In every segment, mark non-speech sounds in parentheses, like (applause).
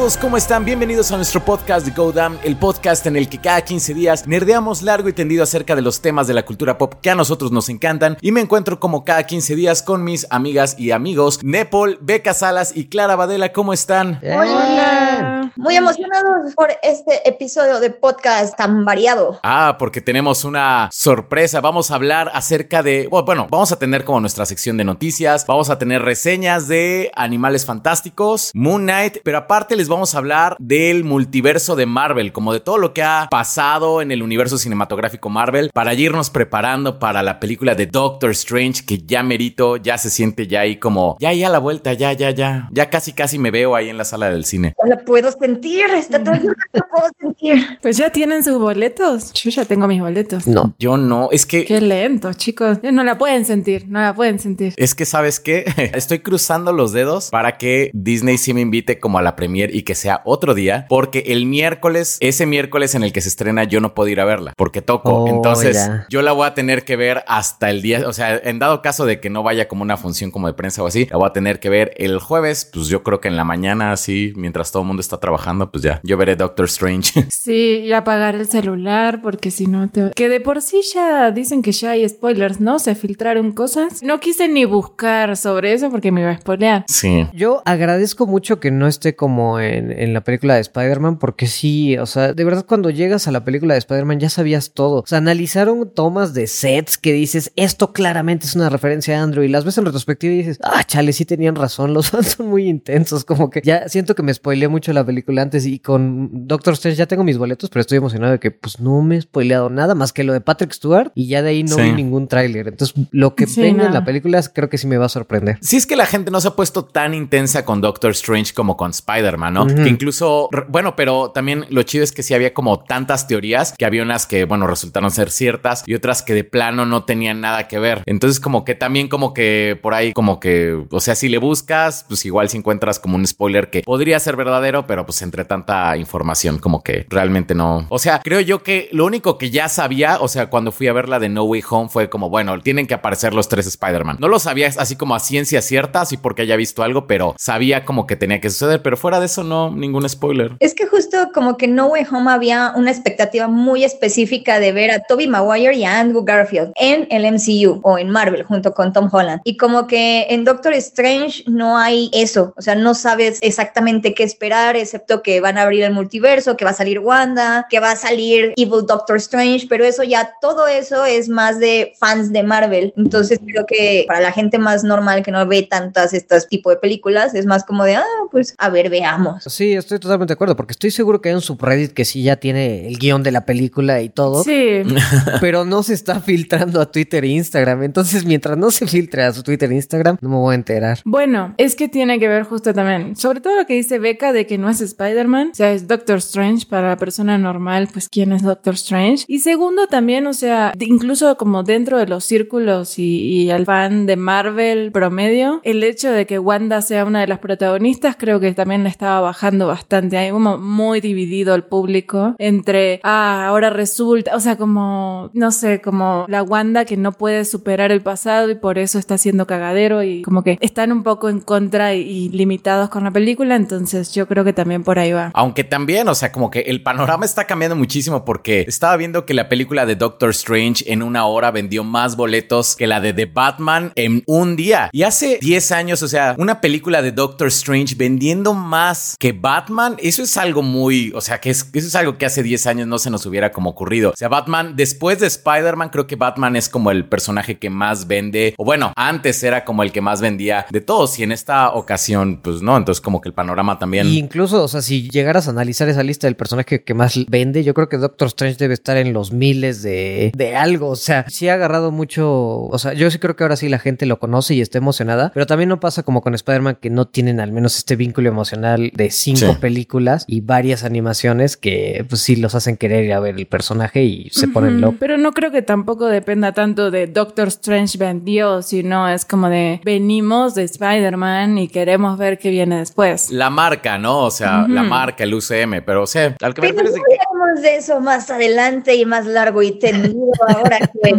todos, ¿cómo están? Bienvenidos a nuestro podcast de Go Damn, el podcast en el que cada 15 días nerdeamos largo y tendido acerca de los temas de la cultura pop que a nosotros nos encantan y me encuentro como cada 15 días con mis amigas y amigos Nepal, Beca Salas y Clara Badela, ¿cómo están? Hola. Muy emocionados por este episodio de podcast tan variado. Ah, porque tenemos una sorpresa, vamos a hablar acerca de, bueno, vamos a tener como nuestra sección de noticias, vamos a tener reseñas de animales fantásticos, Moon Knight, pero aparte les vamos a hablar del multiverso de Marvel, como de todo lo que ha pasado en el universo cinematográfico Marvel, para irnos preparando para la película de Doctor Strange, que ya merito, ya se siente ya ahí como, ya, ya la vuelta, ya, ya, ya, ya casi, casi me veo ahí en la sala del cine. La puedo sentir, está todo lo puedo sentir. Pues ya tienen sus boletos. Yo ya tengo mis boletos. No, yo no, es que... Qué lento, chicos. No la pueden sentir, no la pueden sentir. Es que, ¿sabes qué? (laughs) Estoy cruzando los dedos para que Disney sí me invite como a la premier y que sea otro día, porque el miércoles, ese miércoles en el que se estrena, yo no puedo ir a verla, porque toco. Oh, Entonces, ya. yo la voy a tener que ver hasta el día, o sea, en dado caso de que no vaya como una función como de prensa o así, la voy a tener que ver el jueves, pues yo creo que en la mañana, así, mientras todo el mundo está trabajando, pues ya, yo veré Doctor Strange. (laughs) Sí, y apagar el celular, porque si no te... Que de por sí ya dicen que ya hay spoilers, ¿no? Se filtraron cosas. No quise ni buscar sobre eso porque me iba a spoilear. sí. Yo agradezco mucho que no esté como en, en la película de Spider-Man, porque sí, o sea, de verdad cuando llegas a la película de Spider-Man ya sabías todo. O sea, analizaron tomas de sets que dices, esto claramente es una referencia a Andrew, y las ves en retrospectiva y dices, ah, chale, sí tenían razón, los (laughs) fans son muy intensos, como que ya siento que me spoileé mucho la película antes y con Doctor Strange ya tengo mis boletos, pero estoy emocionado de que pues no me he spoileado nada más que lo de Patrick Stewart y ya de ahí no Sí. vi ningún tráiler. Entonces, lo que Sí, venga en la película creo que sí me va a sorprender. Sí es que la gente no se ha puesto tan intensa con Doctor Strange como con Spider-Man, ¿no? Que incluso, bueno, pero también lo chido es que sí había como tantas teorías que había unas que, bueno, resultaron ser ciertas y otras que de plano no tenían nada que ver. Entonces como que también como que por ahí como que, o sea, si le buscas, pues igual si encuentras como un spoiler que podría ser verdadero, pero pues entre tanta información como que realmente no. O sea, creo yo que lo único que ya sabía, o sea, cuando fui a ver la de No Way Home fue como, bueno, tienen que aparecer los tres Spider-Man. No lo sabía así como a ciencia cierta, así porque haya visto algo, pero sabía como que tenía que suceder, pero fuera de eso no, ningún spoiler. Es que justo como que No Way Home había una expectativa muy específica de ver a Toby Maguire y a Andrew Garfield en el MCU o en Marvel junto con Tom Holland. Y como que en Doctor Strange no hay eso, o sea, no sabes exactamente qué esperar, excepto que van a abrir el multiverso, que va a salir Wanda, que va a salir Evil Doctor Strange, pero eso ya, todo eso es más de fans de Marvel. Entonces creo que para la gente más normal que no ve tantas estas tipo de películas, es más como de, ah, pues a ver, veamos. Sí, estoy totalmente de acuerdo, porque estoy seguro que hay un subreddit que sí ya tiene el guion de la película y todo, Sí. (laughs) pero no se está filtrando a Twitter e Instagram. Entonces, mientras no se filtre a su Twitter e Instagram, no me voy a enterar. Bueno, es que tiene que ver justo también, sobre todo lo que dice Becca de que no es Spider-Man, o sea, es Doctor Strange para la persona normal, pues quién es Doctor Strange. Y segundo también, o sea, incluso como dentro de los círculos y, y al fan de Marvel promedio, el hecho de que Wanda sea una de las protagonistas creo que también le estaba bajando bastante. Hay como muy dividido el público entre, ah, ahora resulta, o sea, como, no sé, como la Wanda que no puede superar el pasado y por eso está haciendo cagadero y como que están un poco en contra y, y limitados con la película, entonces yo creo que también por ahí va. Aunque también, o sea, como que el panorama está cambiando muchísimo porque estaba viendo que la película de Doctor Strange en una hora vendió más boletos que la de The Batman en un día. Y hace 10 años, o sea, una película de Doctor Strange vendiendo más que Batman, eso es algo muy, o sea, que es, eso es algo que hace 10 años no se nos hubiera como ocurrido. O sea, Batman, después de Spider-Man, creo que Batman es como el personaje que más vende, o bueno, antes era como el que más vendía de todos y en esta ocasión, pues no, entonces como que el panorama también... Incluso, o sea, si llegaras a analizar esa lista del personaje que más vende, yo creo que Doctor Strange debe estar en los miles de, de algo. O sea, sí ha agarrado mucho. O sea, yo sí creo que ahora sí la gente lo conoce y está emocionada. Pero también no pasa como con Spider-Man que no tienen al menos este vínculo emocional de cinco Sí. películas y varias animaciones que, pues sí, los hacen querer ir a ver el personaje y se ponen locos. Pero no creo que tampoco dependa tanto de Doctor Strange vendió, sino es como de venimos de Spider-Man y queremos ver qué viene después. La marca, ¿no? O sea, la marca, el UCM, pero o sea, al que me Pero de que- de eso más adelante y más largo y tendido (laughs) ahora que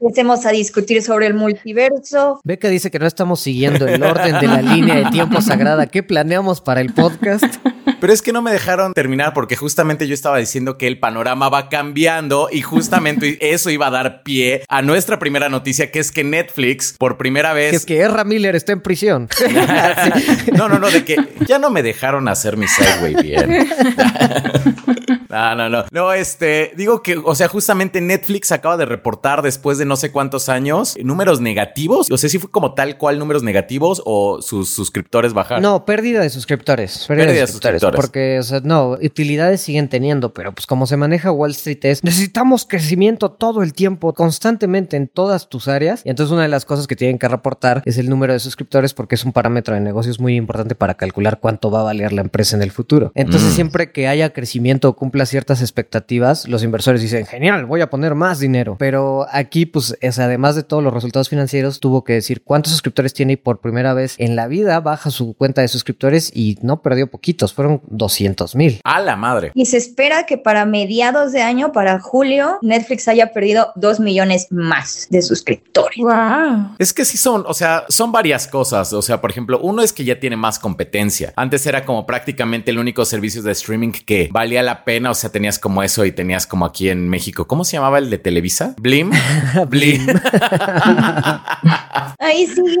empecemos a discutir sobre el multiverso. Beca dice que no estamos siguiendo el orden de la línea de tiempo sagrada que planeamos para el podcast. (laughs) Pero es que no me dejaron terminar porque justamente yo estaba diciendo que el panorama va cambiando y justamente (laughs) eso iba a dar pie a nuestra primera noticia, que es que Netflix por primera vez... Que es que Ezra Miller está en prisión. (laughs) no, no, no, de que ya no me dejaron hacer mi segue bien. No, no, no. No, este, digo que, o sea, justamente Netflix acaba de reportar después de no sé cuántos años números negativos. O sea, si fue como tal cual números negativos o sus suscriptores bajaron. No, pérdida de suscriptores. Pérdida, de, suscriptores, Porque, o sea, no, utilidades siguen teniendo, pero pues como se maneja Wall Street es, necesitamos crecimiento todo el tiempo, constantemente en todas tus áreas. Y entonces una de las cosas que tienen que reportar es el número de suscriptores porque es un parámetro de negocios muy importante para calcular cuánto va a valer la empresa en el futuro. Entonces, mm. siempre que haya crecimiento o cumpla ciertas expectativas, los inversores dicen, genial, voy a poner más dinero. Pero aquí, pues, es, además de todos los resultados financieros, tuvo que decir cuántos suscriptores tiene y por primera vez en la vida baja su cuenta de suscriptores y no perdió poquitos, fueron 200 mil. A la madre. Y se espera que para mediados de año, para julio, Netflix haya perdido 2 millones más de suscriptores. Wow. Es que sí son, o sea, son varias cosas. O sea, por ejemplo, uno es que ya tiene más competencia. Antes era como prácticamente el único servicio de streaming que valía la pena, o sea, tenías como eso y tenías como aquí en México. ¿Cómo se llamaba el de Televisa? Blim. (laughs) Blim. (laughs) ahí sigue.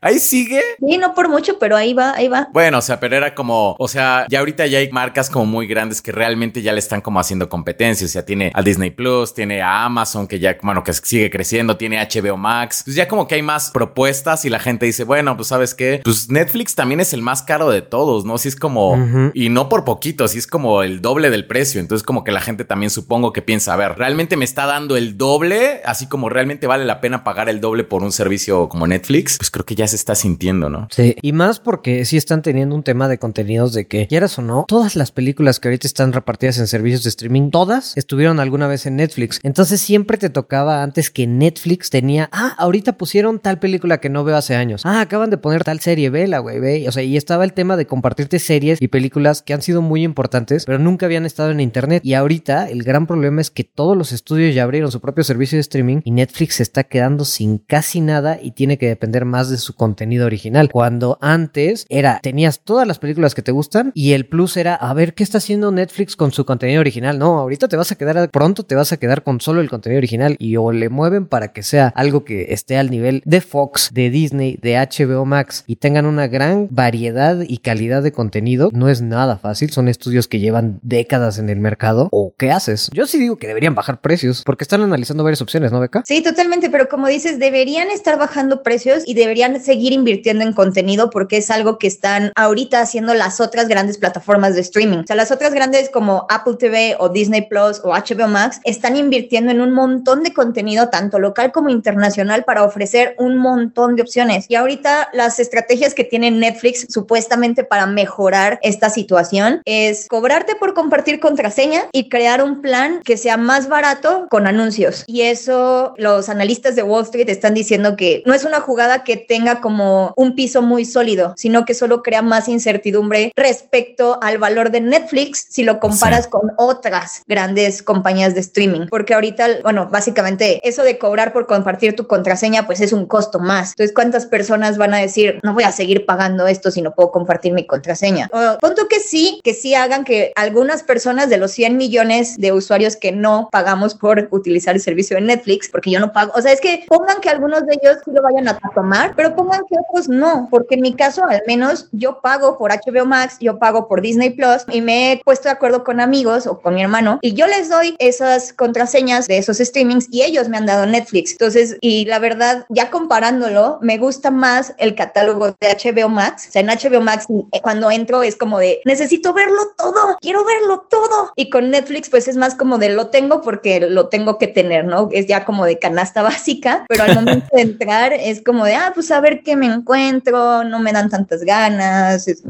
Ahí sigue. Sí, no por mucho, pero ahí va, ahí va. Bueno, o sea, pero era como, o sea, ya ahorita ya hay marcas como muy grandes que realmente ya le están como haciendo competencia. O sea, tiene a Disney Plus, tiene a Amazon, que ya, bueno, que sigue creciendo, tiene HBO Max. Pues ya como que hay más propuestas y la gente dice, bueno, pues sabes qué, pues Netflix también es el más caro de todos, ¿no? Si es como, y no por poquito, si es como el doble del precio. Entonces, como que la gente también supongo que piensa, a ver, realmente me está dando el doble, así como realmente vale la pena pagar el doble por un servicio como Netflix, pues creo que ya se está sintiendo, ¿no? Sí, y más porque sí están teniendo un tema de contenidos de que, quieras o no, todas las películas que ahorita están repartidas en servicios de streaming, todas estuvieron alguna vez en Netflix. Entonces siempre te tocaba antes que Netflix tenía, ah, ahorita pusieron tal película que no veo hace años. Ah, acaban de poner tal serie, vela, güey, ve. O sea, y estaba el tema de compartirte series y películas que han sido muy importantes, pero nunca habían estado en internet. Y ahorita el gran problema es que todos los estudios ya abrieron su propio servicio de streaming y Netflix se está quedando sin casi nada y tiene que depender más de su contenido original. Cuando antes era, tenías todas las películas que te gustan y el plus era, a ver, ¿qué está haciendo Netflix con su contenido original? No, ahorita te vas a quedar, pronto te vas a quedar con solo el contenido original y o le mueven para que sea algo que esté al nivel de Fox, de Disney, de HBO Max y tengan una gran variedad y calidad de contenido. No es nada fácil, son estudios que llevan décadas en el mercado. ¿O qué haces? Yo sí digo que deberían bajar precios porque están analizando varias opciones, ¿no, Beca? Sí, totalmente, pero como dices, deberían estar bajando precios y deberían seguir invirtiendo en contenido porque es algo que están ahorita haciendo las otras grandes plataformas de streaming. O sea, las otras grandes como Apple TV o Disney Plus o HBO Max están invirtiendo en un montón de contenido, tanto local como internacional, para ofrecer un montón de opciones. Y ahorita las estrategias que tiene Netflix supuestamente para mejorar esta situación es cobrarte por compartir contraseña y crear un plan que sea más barato con anuncios. Y eso los analistas de Wall Street están diciendo que no es una jugada que tenga como un piso muy sólido, sino que solo crea más incertidumbre respecto al valor de Netflix si lo comparas con otras grandes compañías de streaming. Porque ahorita, bueno, básicamente eso de cobrar por compartir tu contraseña, pues es un costo más. Entonces, ¿cuántas personas van a decir, no voy a seguir pagando esto si no puedo compartir mi contraseña? O, punto que sí, que sí hagan que algunas personas de los 100 millones de usuarios que no pagamos por utilizar el servicio de Netflix, porque yo no pago, o sea, es que pongan que algunos de ellos sí lo vayan a tomar, pero pongan que otros no, porque en mi caso al menos yo pago por HBO Max, yo pago por Disney Plus y me he puesto de acuerdo con amigos o con mi hermano y yo les doy esas contraseñas de esos streamings y ellos me han dado Netflix. Entonces, y la verdad, ya comparándolo, me gusta más el catálogo de HBO Max. O sea, en HBO Max eh, cuando entro es como de, necesito verlo todo, quiero verlo todo. Y con Netflix pues es más como de, lo tengo porque lo tengo que tener, ¿no? Es ya como de canasta (laughs) básica, pero al momento de entrar es como de, ah, pues a ver qué me encuentro, no me dan tantas ganas, es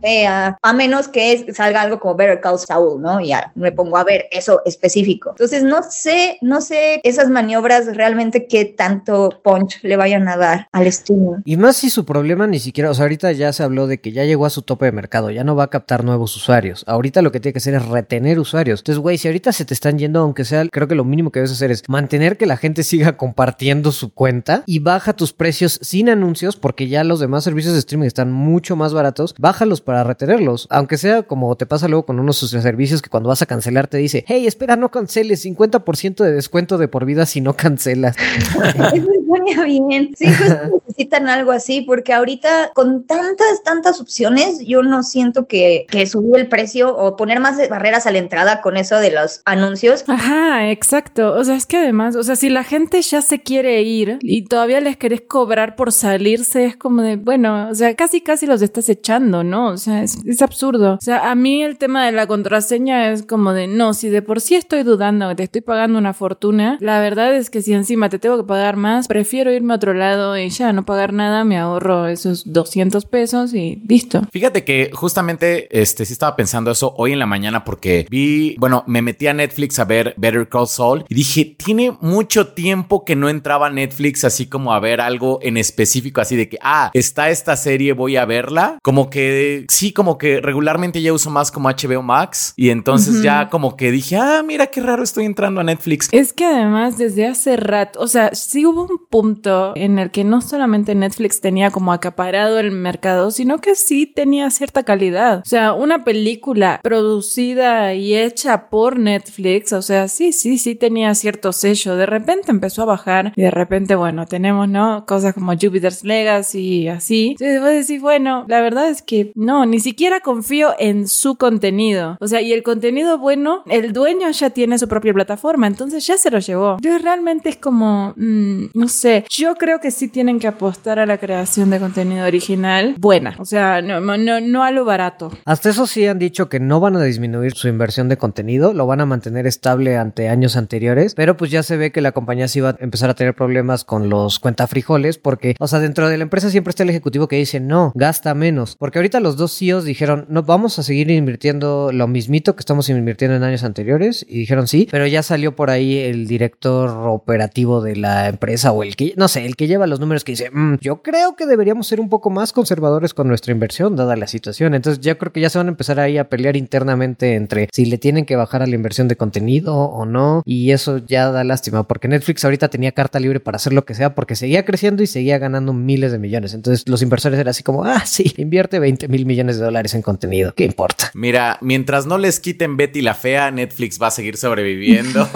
fea, a menos que salga algo como Better Call Saul, ¿no? Y ya me pongo a ver eso específico. Entonces, no sé, no sé esas maniobras realmente qué tanto punch le vayan a dar al streaming. Y más si su problema ni siquiera, o sea, ahorita ya se habló de que ya llegó a su tope de mercado, ya no va a captar nuevos usuarios. Ahorita lo que tiene que hacer es retener usuarios. Entonces, güey, si ahorita se te están yendo, aunque sea, creo que lo mínimo que debes hacer es mantener que la gente siga (laughs) compartiendo su cuenta y baja tus precios sin anuncios porque ya los demás servicios de streaming están mucho más baratos. Bájalos para retenerlos, aunque sea como te pasa luego con unos servicios que cuando vas a cancelar te dice, hey, espera, no canceles, 50% de descuento de por vida si no cancelas. (laughs) Eso suena bien. Sí, pues (laughs) necesitan algo así porque ahorita con tantas, tantas opciones, yo no siento que, que subir el precio o poner más barreras a la entrada con eso de los anuncios. Ajá, exacto. O sea, es que además, o sea, si la gente ya se quiere ir y todavía les querés cobrar por salirse, es como de, bueno, o sea, casi casi los estás echando, ¿no? O sea, es, es absurdo. O sea, a mí el tema de la contraseña es como de, no, si de por sí estoy dudando, te estoy pagando una fortuna, la verdad es que si encima te tengo que pagar más, prefiero irme a otro lado y ya no pagar nada, me ahorro esos 200 pesos y listo. Fíjate que justamente, este, sí estaba pensando eso hoy en la mañana porque vi, bueno, me metí a Netflix a ver Better Call Saul y dije, tiene mucho tiempo que no entraba a Netflix así como a ver algo en específico, así de que, ah, está esta serie, voy a verla. Como que sí, como que regularmente ya uso más como HBO Max y entonces ya como que dije, ah, mira qué raro estoy entrando a Netflix. Es que además desde hace rato, o sea, sí hubo un punto en el que no solamente Netflix tenía como acaparado el mercado, sino que sí tenía cierta calidad. O sea, una película producida y hecha por Netflix, o sea, sí, sí, sí tenía cierto sello. De repente empezó a bajar y de repente, bueno, tenemos, ¿no? Cosas como Jupiter's Legacy y así. Entonces vos decís, bueno, la verdad es que no, ni siquiera confío en su contenido. O sea, y el contenido bueno, el dueño ya tiene su propia plataforma, entonces ya se lo llevó. Entonces realmente es como, mm, no sé, yo creo que sí tienen que apostar a la creación de contenido original buena. O sea, no, no, no a lo barato. Hasta eso sí han dicho que no van a disminuir su inversión de contenido, lo van a mantener estable ante años anteriores, pero pues ya se ve que la compañía sí va a empezar a tener problemas con los cuentafrijoles porque, o sea, dentro de la empresa siempre está el ejecutivo que dice, no, gasta menos, porque ahorita los dos CEOs dijeron, no, vamos a seguir invirtiendo lo mismito que estamos invirtiendo en años anteriores y dijeron sí, pero ya salió por ahí el director operativo de la empresa o el que, no sé, el que lleva los números que dice, "Mm, yo creo que deberíamos ser un poco más conservadores con nuestra inversión dada la situación, entonces yo creo que ya se van a empezar ahí a pelear internamente entre si le tienen que bajar a la inversión de contenido o no y eso ya da lástima porque Netflix ahorita tenía carta libre para hacer lo que sea porque seguía creciendo y seguía ganando miles de millones. Entonces los inversores eran así como, ah, sí, invierte 20 mil millones de dólares en contenido. ¿Qué importa? Mira, mientras no les quiten Betty la Fea, Netflix va a seguir sobreviviendo.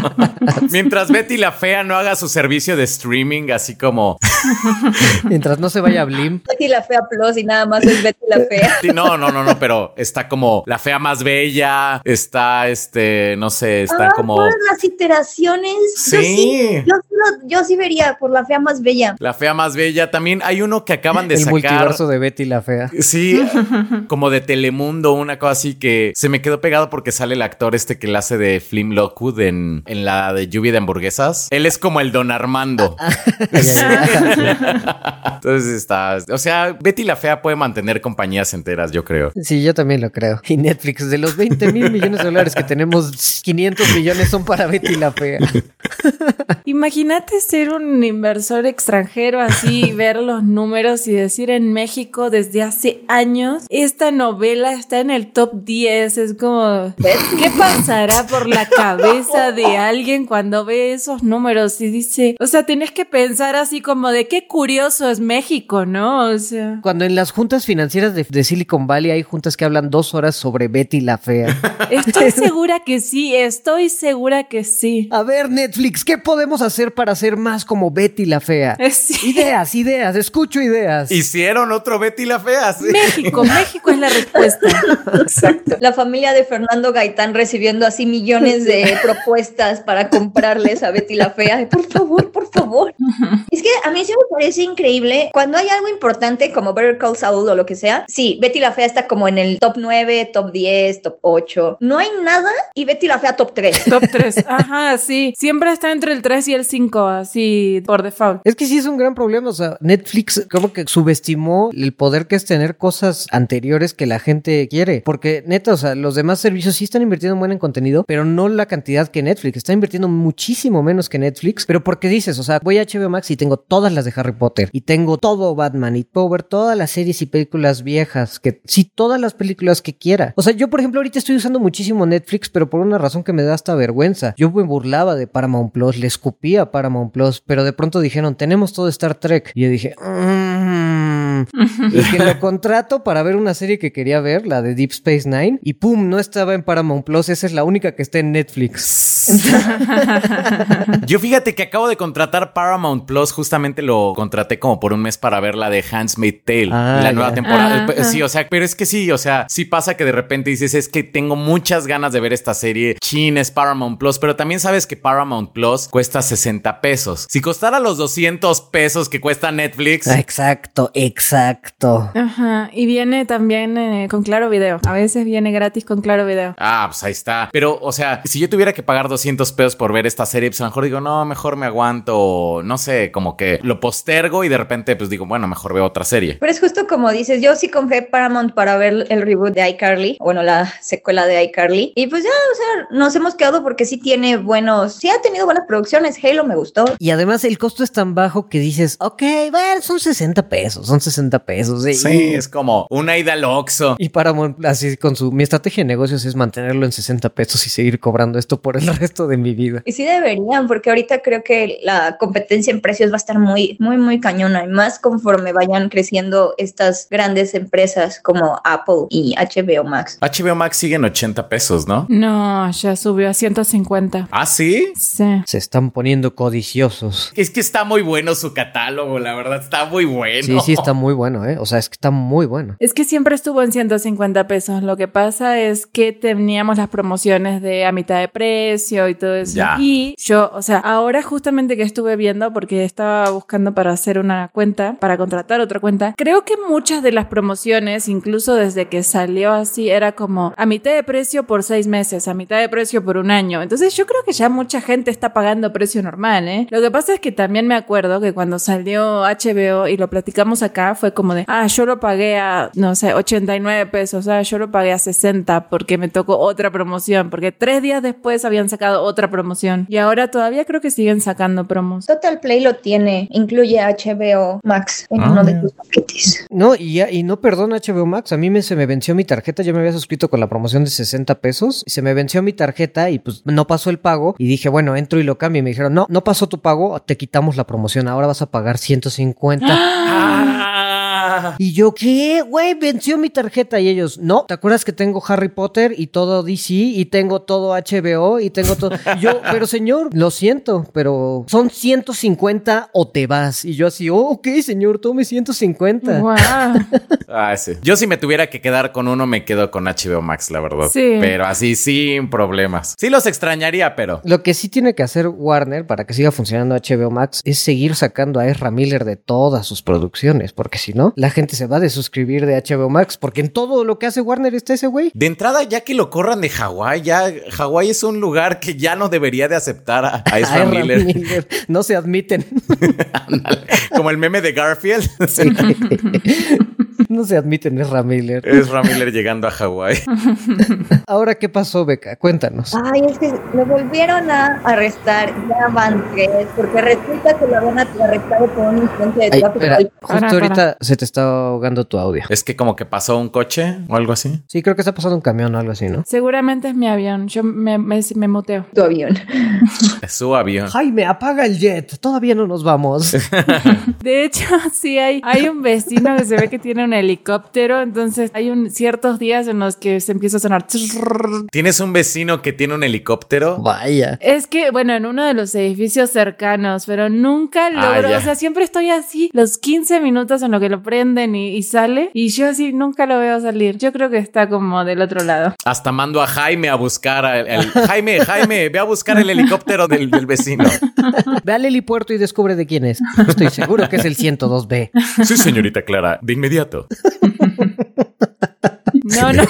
(laughs) mientras Betty la Fea no haga su servicio de streaming, así como... Mientras no se vaya a Blim. Betty la Fea Plus y nada más es Betty la Fea. Sí, no, no, no, no, pero está como la fea más bella, está este, no sé, está Ah, como... todas las iteraciones. Yo Sí. yo, sí lo- yo sí vería por la fea más bella. La fea más bella. También hay uno que acaban de El sacar. multiverso de Betty la fea. Sí, (laughs) como de Telemundo, una cosa así que se me quedó pegado porque sale el actor este que la hace de Flim Lockwood en, en la de Lluvia de Hamburguesas. Él es como el Don Armando. (laughs) Entonces está. O sea, Betty la Fea puede mantener compañías enteras, yo creo. Sí, yo también lo creo. Y Netflix, de los 20 mil millones de dólares que tenemos, 500 millones son para Betty la fea. (laughs) Imagínate ser un inversor extranjero así y ver los números y decir en México desde hace años esta novela está en el top 10. Es como, ¿qué pasará por la cabeza de alguien cuando ve esos números y dice, o sea, tienes que pensar así como de qué curioso es México, ¿no? O sea, Cuando en las juntas financieras de, de Silicon Valley hay juntas que hablan dos horas sobre Betty la fea. (laughs) estoy (laughs) segura que sí, estoy segura que sí. A ver, Netflix, ¿qué podemos hacer para ser más como Betty la fea? Sí. Ideas, ideas, escucho ideas. Hicieron otro Betty la Fea. sí. México, (laughs) México es la respuesta. Exacto. La familia de Fernando Gaitán recibiendo así millones de propuestas para comprarles a Betty la Fea. Por favor, por favor. Es que a mí sí me parece increíble cuando hay algo importante como Better Call Saul o lo que sea. Sí, Betty la Fea está como en el top 9, top 10, top 8. No hay nada y Betty la Fea top 3. Top 3. (laughs) Ajá, sí. Siempre está entre el 3 y el 5, así por default. Es que sí es un gran problema, o sea, Netflix como que subestimó el poder que es tener cosas anteriores que la gente quiere, porque neta, o sea, los demás servicios sí están invirtiendo buen en contenido, pero no la cantidad que Netflix, está invirtiendo muchísimo menos que Netflix, pero porque dices, O sea, voy a HBO Max y tengo todas las de Harry Potter y tengo todo Batman y puedo ver todas las series y películas viejas, que sí, todas las películas que quiera. O sea, yo por ejemplo ahorita estoy usando muchísimo Netflix, pero por una razón que me da hasta vergüenza. Yo me burlaba de Paramount Plus, le escupía Paramount Plus, pero de pronto dijeron, tenemos todo Star Trek. Y yo dije, mmm. (laughs) y que lo contrato para ver una serie que quería ver, la de Deep Space Nine, y pum, no estaba en Paramount Plus, esa es la única que está en Netflix. (laughs) Yo fíjate que acabo de contratar Paramount Plus, justamente lo contraté como por un mes para ver la de Handsmaid Tale, Ah, la nueva temporada. Ah, Sí, o sea, pero es que sí, o sea, sí pasa que de repente dices, es que tengo muchas ganas de ver esta serie. Chin es Paramount Plus, pero también sabes que Paramount Plus cuesta 60 pesos. Si costara los 200 pesos que cuesta Netflix, Ah, Exacto, exacto. Ajá. Y viene también eh, con Claro Video. A veces viene gratis con Claro Video. Ah, pues ahí está. Pero, o sea, si yo tuviera que pagar 200 pesos por ver esta serie, pues a lo mejor digo, no, mejor me aguanto, no sé, como que lo postergo y de repente, pues digo, bueno, mejor veo otra serie. Pero es justo como dices, yo sí compré Paramount para ver el reboot de iCarly, bueno, la secuela de iCarly. Y pues ya, o sea, nos hemos quedado porque sí tiene buenos, sí ha tenido buenas producciones. Halo me gustó. Y además el costo es tan bajo que dices, ok, bueno, son 60 pesos, son 60 pesos. Sí, Sí, es como una ida al Oxxo. Y Paramount, así con su, mi estrategia de negocios es mantenerlo en 60 pesos y seguir cobrando esto por el (laughs) resto de mi vida. Y sí deberían, porque ahorita creo que la competencia en precios va a estar muy, muy, muy cañona. Y más conforme vayan creciendo estas grandes empresas como Apple y HBO Max. HBO Max sigue en 80 pesos, ¿no? No, ya subió a 150. Ah, sí. Sí. Se están poniendo codiciosos. Es que está muy bueno su catálogo, la verdad, está muy bueno. Sí, sí, está muy bueno, ¿eh? O sea, es que está muy bueno. Es que siempre estuvo en 150 pesos. Lo que pasa es que teníamos las promociones de a mitad de precio y todo eso. Ya. Y yo, o sea, ahora justamente que estuve viendo, porque estaba buscando para hacer una cuenta, para contratar otra cuenta, creo que muchas de las promociones, incluso desde que salió así, era como a mitad de precio por seis meses, a mitad de precio por un año. Entonces yo creo que ya mucha gente está pagando precio normal, ¿eh? Lo que pasa es que también me acuerdo que cuando salió HBO y lo platicamos acá, fue como de, ah, yo lo pagué a, no sé, 89 pesos, ah, yo lo pagué a 60 porque me tocó otra promoción, porque tres días después habían sacado otra promoción. Y ahora todavía creo que siguen sacando promos. Total Play lo tiene, incluye HBO Max en Ah. uno de sus paquetes. No, y, ya- y no perdona HBO Max. A mí me, se me venció mi tarjeta. Yo me había suscrito con la promoción de 60 pesos. Y se me venció mi tarjeta y pues no pasó el pago. Y dije, bueno, entro y lo cambio. Y me dijeron, no, no pasó tu pago. Te quitamos la promoción. Ahora vas a pagar 150. Ah. Y yo, ¿qué? Güey, venció mi tarjeta. Y ellos, no, ¿te acuerdas que tengo Harry Potter y todo DC y tengo todo HBO y tengo todo? Y yo, (laughs) pero señor, lo siento, pero son 150 o te vas. Y yo así, oh, ok, señor, tome 150. Wow. (laughs) Ah, sí. Yo si me tuviera que quedar con uno, me quedo con HBO Max, la verdad. Sí. Pero así sin problemas. Sí los extrañaría, pero... Lo que sí tiene que hacer Warner para que siga funcionando HBO Max es seguir sacando a Ezra Miller de todas sus producciones, porque si no, la gente se va a desuscribir de HBO Max, porque en todo lo que hace Warner está ese güey. De entrada, ya que lo corran de Hawái, ya Hawái es un lugar que ya no debería de aceptar a, a Ezra (laughs) Miller. Miller. (laughs) No se admiten. (laughs) Como el meme de Garfield. (laughs) No se admiten Ezra Miller. Ezra Miller llegando a Hawái. (laughs) Ahora, ¿qué pasó, Beca? Cuéntanos. Ay, es que lo volvieron a arrestar, ya van tres, porque resulta que lo habían arrestado por un incidente de Ay, tráfico. espera, justo Para, ahorita se te está ahogando tu audio. Es que como que pasó un coche o algo así. Sí, creo que está pasando un camión o algo así, ¿no? Seguramente es mi avión. Yo me, me, me muteo. Tu avión. (laughs) Es su avión. Jaime, apaga el jet. Todavía no nos vamos. De hecho, sí hay, hay un vecino que se ve que tiene un helicóptero, entonces hay un, ciertos días en los que se empieza a sonar. ¿Tienes un vecino que tiene un helicóptero? Vaya. Es que, bueno, en uno de los edificios cercanos, pero nunca Ah, logro, o sea, siempre estoy así, los 15 minutos en lo que lo prenden y, y sale, y yo así nunca lo veo salir. Yo creo que está como del otro lado. Hasta mando a Jaime a buscar al el- Jaime, Jaime, ve a buscar el helicóptero del, del vecino. (laughs) Ve al helipuerto y descubre de quién es. Estoy seguro que es el 102B. Sí, señorita Clara, de inmediato. (laughs) (laughs) (laughs) No, no.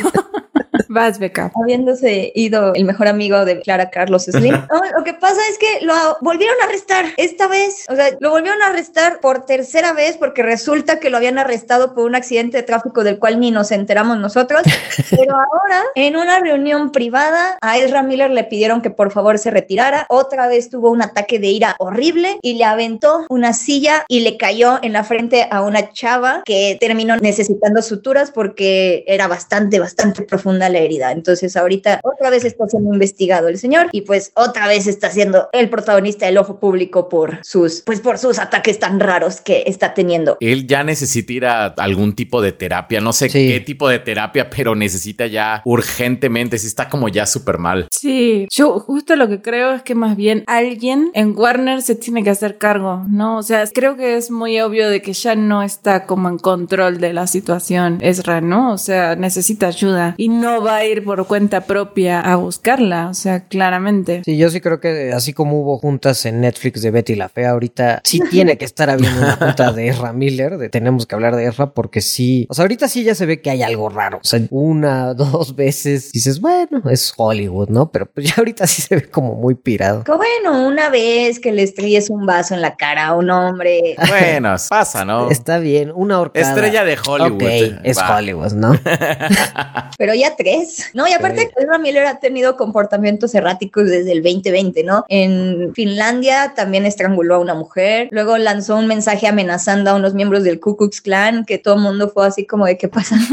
Vas, Beca. Habiéndose ido el mejor amigo de Clara Carlos Slim. (laughs) No, lo que pasa es que lo volvieron a arrestar esta vez. O sea, lo volvieron a arrestar por tercera vez porque resulta que lo habían arrestado por un accidente de tráfico del cual ni nos enteramos nosotros. (laughs) Pero ahora, en una reunión privada, a Ezra Miller le pidieron que por favor se retirara. Otra vez tuvo un ataque de ira horrible y le aventó una silla y le cayó en la frente a una chava que terminó necesitando suturas porque era bastante, bastante profunda la herida. Entonces ahorita otra vez está siendo investigado el señor y pues otra vez está siendo el protagonista del ojo público por sus, pues por sus ataques tan raros que está teniendo. Él ya necesita ir a algún tipo de terapia, no sé qué tipo de terapia, pero necesita ya urgentemente, si está como ya súper mal. Sí, yo justo lo que creo es que más bien alguien en Warner se tiene que hacer cargo, ¿no? O sea, creo que es muy obvio de que ya no está como en control de la situación Ezra, ¿no? O sea, necesita ayuda y no va a ir por cuenta propia a buscarla, o sea, claramente. Sí, yo sí creo que así como hubo juntas en Netflix de Betty la Fea, ahorita sí tiene que estar habiendo una junta de Ezra Miller, de tenemos que hablar de Ezra porque sí, o sea, ahorita sí ya se ve que hay algo raro, o sea, una, dos veces dices, bueno, es Hollywood, ¿no? Pero pues ya ahorita sí se ve como muy pirado. Que bueno, una vez que le estrelles un vaso en la cara a un hombre. Bueno, pasa, ¿no? Está bien, una horcada. Estrella de Hollywood. Ok, es Va. Hollywood, ¿no? (laughs) Pero ya tres. No, y aparte, Ezra Miller ha tenido comportamientos erráticos desde el 2020, ¿no? En Finlandia también estranguló a una mujer. Luego lanzó un mensaje amenazando a unos miembros del Ku Klux Klan, que todo el mundo fue así como de qué pasa. (laughs)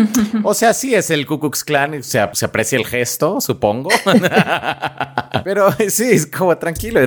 O sea, sí es el Ku Klux Klan, se, se aprecia el gesto, supongo. (laughs) Pero sí, es como tranquilo.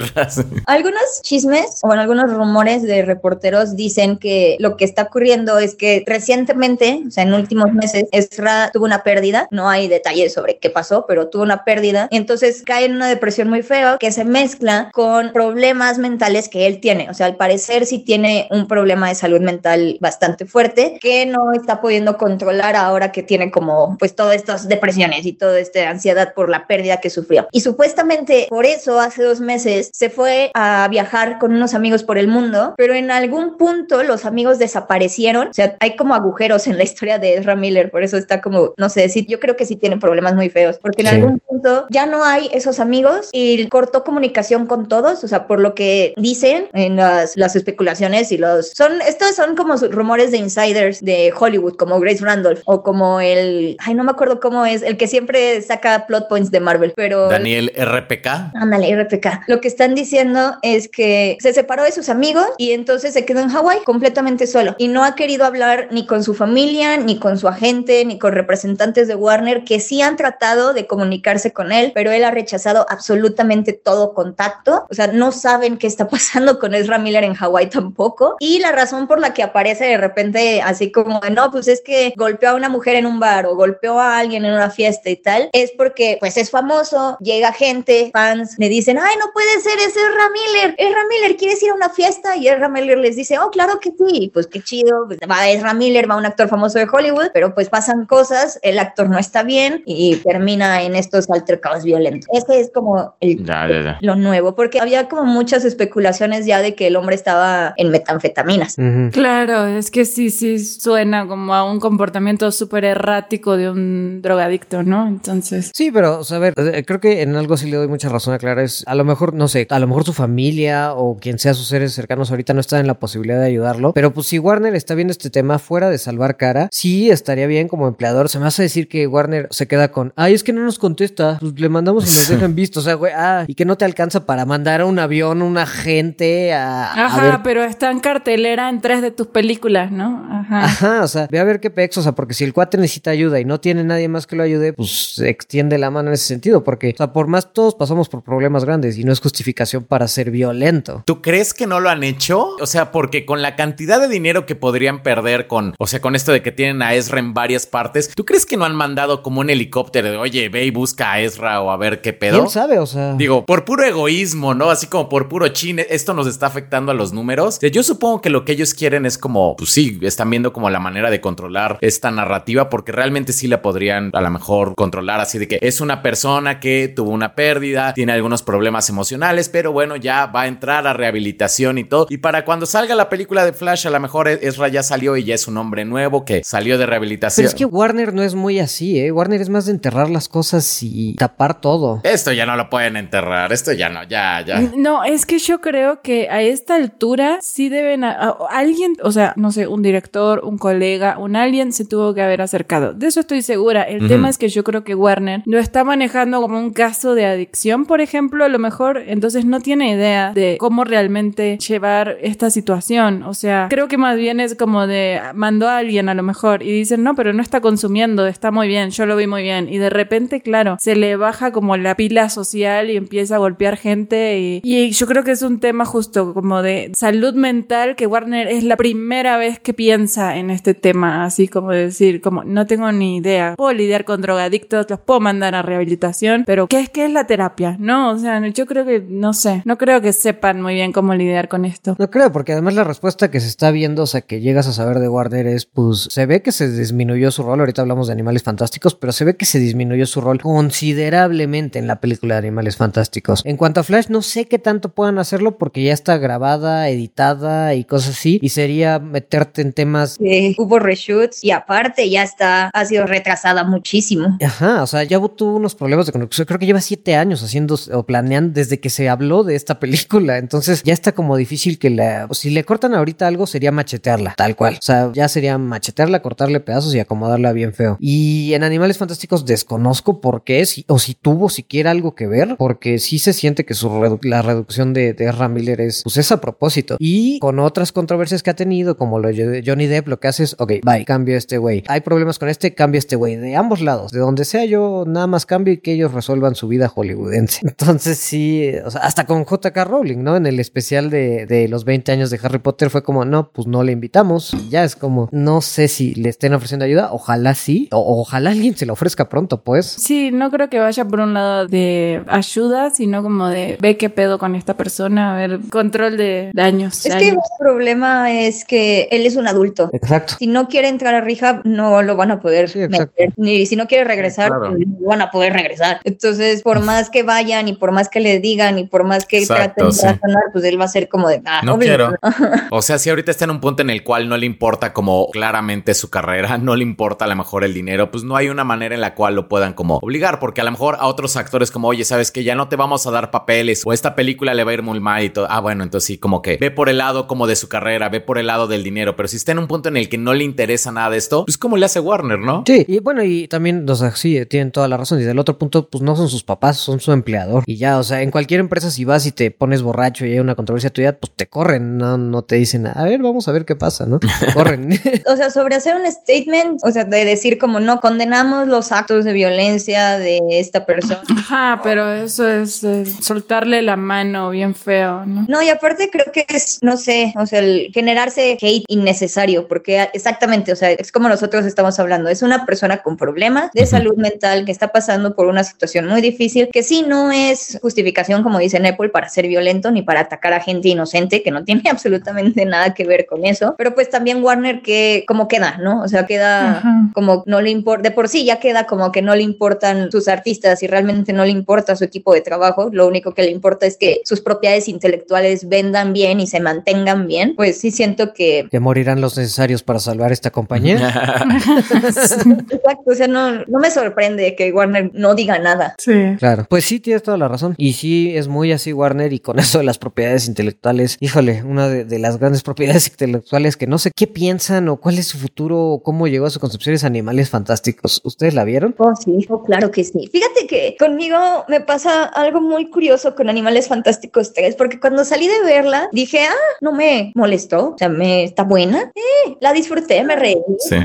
Algunos chismes o bueno, algunos rumores de reporteros dicen que lo que está ocurriendo es que recientemente, o sea, en últimos meses, Ezra tuvo una pérdida. No hay detalles sobre qué pasó, pero tuvo una pérdida. Entonces cae en una depresión muy fea que se mezcla con problemas mentales que él tiene. O sea, al parecer sí tiene un problema de salud mental bastante fuerte que no está pudiendo controlar ahora que tiene como pues todas estas depresiones y toda esta ansiedad por la pérdida que sufrió. Y supuestamente por eso hace dos meses se fue a viajar con unos amigos por el mundo, pero en algún punto los amigos desaparecieron. O sea, hay como agujeros en la historia de Ezra Miller, por eso está como, no sé, sí, yo creo que sí tiene problemas muy feos, porque en Sí. algún punto ya no hay esos amigos y cortó comunicación con todos, o sea, por lo que dicen en las, las especulaciones y los... Son, estos son como rumores de insiders de Hollywood, como Grace Randolph o como el... Ay, no me acuerdo cómo es, el que siempre saca plot points de Marvel, pero... Daniel RPK. Ándale, RPK. Lo que están diciendo es que se separó de sus amigos y entonces se quedó en Hawái completamente solo y no ha querido hablar ni con su familia, ni con su agente, ni con representantes de Warner que sí han tratado de comunicarse con él, pero él ha rechazado absolutamente todo contacto. O sea, no saben qué está (laughs) pasando con Ezra Miller en Hawái tampoco. Y la razón por la que aparece de repente así como no, pues es que golpeó a una mujer en un bar o golpeó a alguien en una fiesta y tal, es porque pues es famoso, llega gente, fans, le dicen, ay, no puede ser, es Ezra Miller, Ezra Miller, ¿quieres ir a una fiesta? Y Ezra Miller les dice, oh, claro que sí, pues qué chido, pues, va Ezra Miller, va un actor famoso de Hollywood, pero pues pasan cosas, el actor no está bien y termina en estos altercados violentos. Ese es como el, Ya, ya, ya. lo nuevo, porque había como muchas especulaciones ya de que el hombre estaba en metanfetaminas. Claro, es que sí, sí suena como a un comportamiento súper errático de un drogadicto, ¿no? Entonces, Sí, pero, o sea, a ver, eh, creo que en algo sí le doy mucha razón a Clara. Es a lo mejor, no sé, a lo mejor su familia o quien sea sus seres cercanos ahorita no están en la posibilidad de ayudarlo. Pero pues si Warner está viendo este tema fuera de salvar cara, sí estaría bien como empleador. Se me hace decir que Warner se queda con, ay, es que no nos contesta. Pues le mandamos y nos dejan visto. O sea, güey, ah, y que no te alcanza para mandar a un avión, un agente a, a ajá, ver pero está en cartelera en tres de tus películas, ¿no? Ajá. Ajá, o sea, ve a ver qué pex, o sea, porque si el cuate necesita ayuda y no tiene nadie más que lo ayude, pues se extiende la mano en ese sentido, porque, o sea, por más todos pasamos por problemas grandes y no es justificación para ser violento. ¿Tú crees que no lo han hecho? O sea, porque con la cantidad de dinero que podrían perder con, o sea, con esto de que tienen a Ezra en varias partes, ¿tú crees que no han mandado como un helicóptero de, oye, ve y busca a Ezra o a ver qué pedo? ¿Quién sabe? O sea, Digo, por puro egoísmo, ¿no? Así como por puro chine, esto nos está afectando a los números. Yo supongo que lo que ellos quieren es como, pues sí, están viendo como la manera de controlar esta narrativa porque realmente sí la podrían a lo mejor controlar así de que es una persona que tuvo una pérdida, tiene algunos problemas emocionales, pero bueno, ya va a entrar a rehabilitación y todo. Y para cuando salga la película de Flash, a lo mejor Ezra ya salió y ya es un hombre nuevo que salió de rehabilitación. pero es que Warner no es muy así, ¿eh? Warner Warner es más de enterrar las cosas y tapar todo. Esto ya no lo pueden enterrar, esto ya no, ya, ya. No, es que yo creo que a esta altura sí deben a, a- alguien, o sea, no sé, un director, un colega, un alguien se tuvo que haber acercado. De eso estoy segura. El tema es que yo creo que Warner lo está manejando como un caso de adicción, por ejemplo, a lo mejor, entonces no tiene idea de cómo realmente llevar esta situación. O sea, creo que más bien es como de mandó a alguien a lo mejor y dicen, no, pero no está consumiendo, está muy bien, yo lo vi muy bien. Y de repente, claro, se le baja como la pila social y empieza a golpear gente. Y, y yo creo que es un tema justo como de salud mental que Warner es la primera vez que piensa en este tema, así como decir, como no tengo ni idea, puedo lidiar con drogadictos, los puedo mandar a rehabilitación, pero ¿qué es, qué es la terapia? No, o sea, yo creo que, no sé, no creo que sepan muy bien cómo lidiar con esto. No creo, porque además la respuesta que se está viendo, o sea, que llegas a saber de Warner es, pues, se ve que se disminuyó su rol, ahorita hablamos de Animales Fantásticos, pero se ve que se disminuyó su rol considerablemente en la película de Animales Fantásticos. En cuanto a Flash, no sé qué tanto puedan hacerlo porque ya está grabada, editada y cosas así, y sería meterte en temas... Eh, hubo reshoots y aparte ya está, ha sido retrasada muchísimo. Ajá, o sea, ya tuvo unos problemas de conexión. Creo que lleva siete años haciendo o planeando desde que se habló de esta película. Entonces ya está como difícil que la. Si le cortan ahorita algo, sería machetearla, tal cual. O sea, ya sería machetearla, cortarle pedazos y acomodarla bien feo. Y en Animales Fantásticos desconozco por qué, si- o si tuvo siquiera algo que ver, porque sí se siente que su redu- la reducción de, de Ezra Miller es, pues es a propósito. Y con otras controversias que ha tenido, como lo de Johnny Depp, lo que hace es, ok, bye, cambio este güey. Hay problemas con este, cambio este güey. De ambos lados, de donde sea yo, nada más cambio y que ellos resuelvan su vida hollywoodense. (laughs) Entonces sí, o sea, hasta con JK Rowling, ¿no? En el especial de, de los 20 años de Harry Potter fue como, no, pues no le invitamos. Ya es como, no sé si le estén ofreciendo ayuda, ojalá sí, o ojalá alguien se lo ofrezca pronto, pues. Sí, no creo que vaya por un lado de ayuda, sino como de ve qué pedo con esta persona, a ver, control de daños. Es que el daños. problema es que él es un adulto. Exacto. Si no quiere entrar a rehab, no lo van a poder Sí, meter. Ni si no quiere regresar, Claro. no van a poder regresar. Entonces, por más que vayan y por más que le digan y por más que Exacto, traten sí. de razonar, pues él va a ser como de, ah, No obvio, quiero. (laughs) O sea, si ahorita está en un punto en el cual no le importa como claramente su carrera, (laughs) no le importa a lo mejor el dinero, pues no hay una manera en la cual lo puedan como obligar, porque a lo mejor a otros actores como, oye, sabes que ya no te vamos a dar papeles o esta película le va a ir muy mal y todo. Ah, bueno, entonces sí, como que ve por el lado como de su carrera, ve por el lado del dinero, pero si está en un punto en el que no le interesa nada de esto, pues como le hace Warner, ¿no? Sí, y bueno, y también, o sea, sí, tienen toda la razón. Y del otro punto, pues no son sus papás, son su empleador. Y ya, o sea, en cualquier empresa, si vas y te pones borracho y hay una controversia tuya, pues te corren, no, no te dicen, a ver, vamos a ver qué pasa, ¿no? Corren. (laughs) O sea, sobre hacer un statement, o sea, de decir como no condenamos los actos de violencia de esta persona. Ajá, pero eso es eh, soltarle la mano bien feo, ¿no? No, y aparte creo que es, no sé, o sea, el generarse hate innecesario, porque exactamente, o sea, es como nosotros estamos hablando, es una persona con problemas de salud mental que está pasando por una situación muy difícil, que sí no es justificación, como dice Apple, para ser violento ni para atacar a gente inocente, que no (laughs) tiene absolutamente nada que ver con eso, pero pues también Warner que como queda, ¿no? O sea, queda Ajá. como no le importa, de por sí ya queda como que no le importan sus artistas y realmente no le importa su equipo de trabajo, lo único que le importa es que sus propiedades intelectuales vendan bien y se mantengan bien, pues sí siento que... que morirán los necesarios para salvar esta compañía. (laughs) (laughs) Exacto, o sea, no, no me sorprende que Warner no diga nada. Sí. Claro, pues sí, tienes toda la razón. Y sí, es muy así Warner y con (laughs) eso de las propiedades intelectuales, híjole, una de, de las grandes propiedades intelectuales que no sé qué piensan o cuál es su futuro o cómo llegó a su concepción es Animales Fantásticos. ¿Ustedes la vieron? Oh, sí, oh, claro que sí. Fíjate que conmigo me pasa algo muy curioso con Animales Fantásticos 3, porque cuando salí de verla dije, ah, no me molestó, o sea, me está buena, eh, la disfruté, me reí, Sí.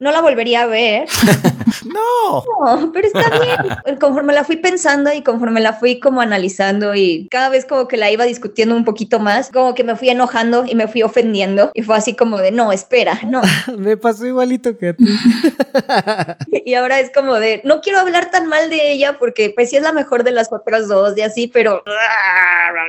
no la volvería a ver, (laughs) No. No, pero está bien. Conforme la fui pensando y conforme la fui como analizando y cada vez como que la iba discutiendo un poquito más, como que me fui enojando y me fui ofendiendo y fue así como de, no, espera, no. (laughs) Me pasó igualito que a ti. (laughs) Y ahora es como de, no quiero hablar tan mal de ella porque pues sí es la mejor de las otras dos y así, pero...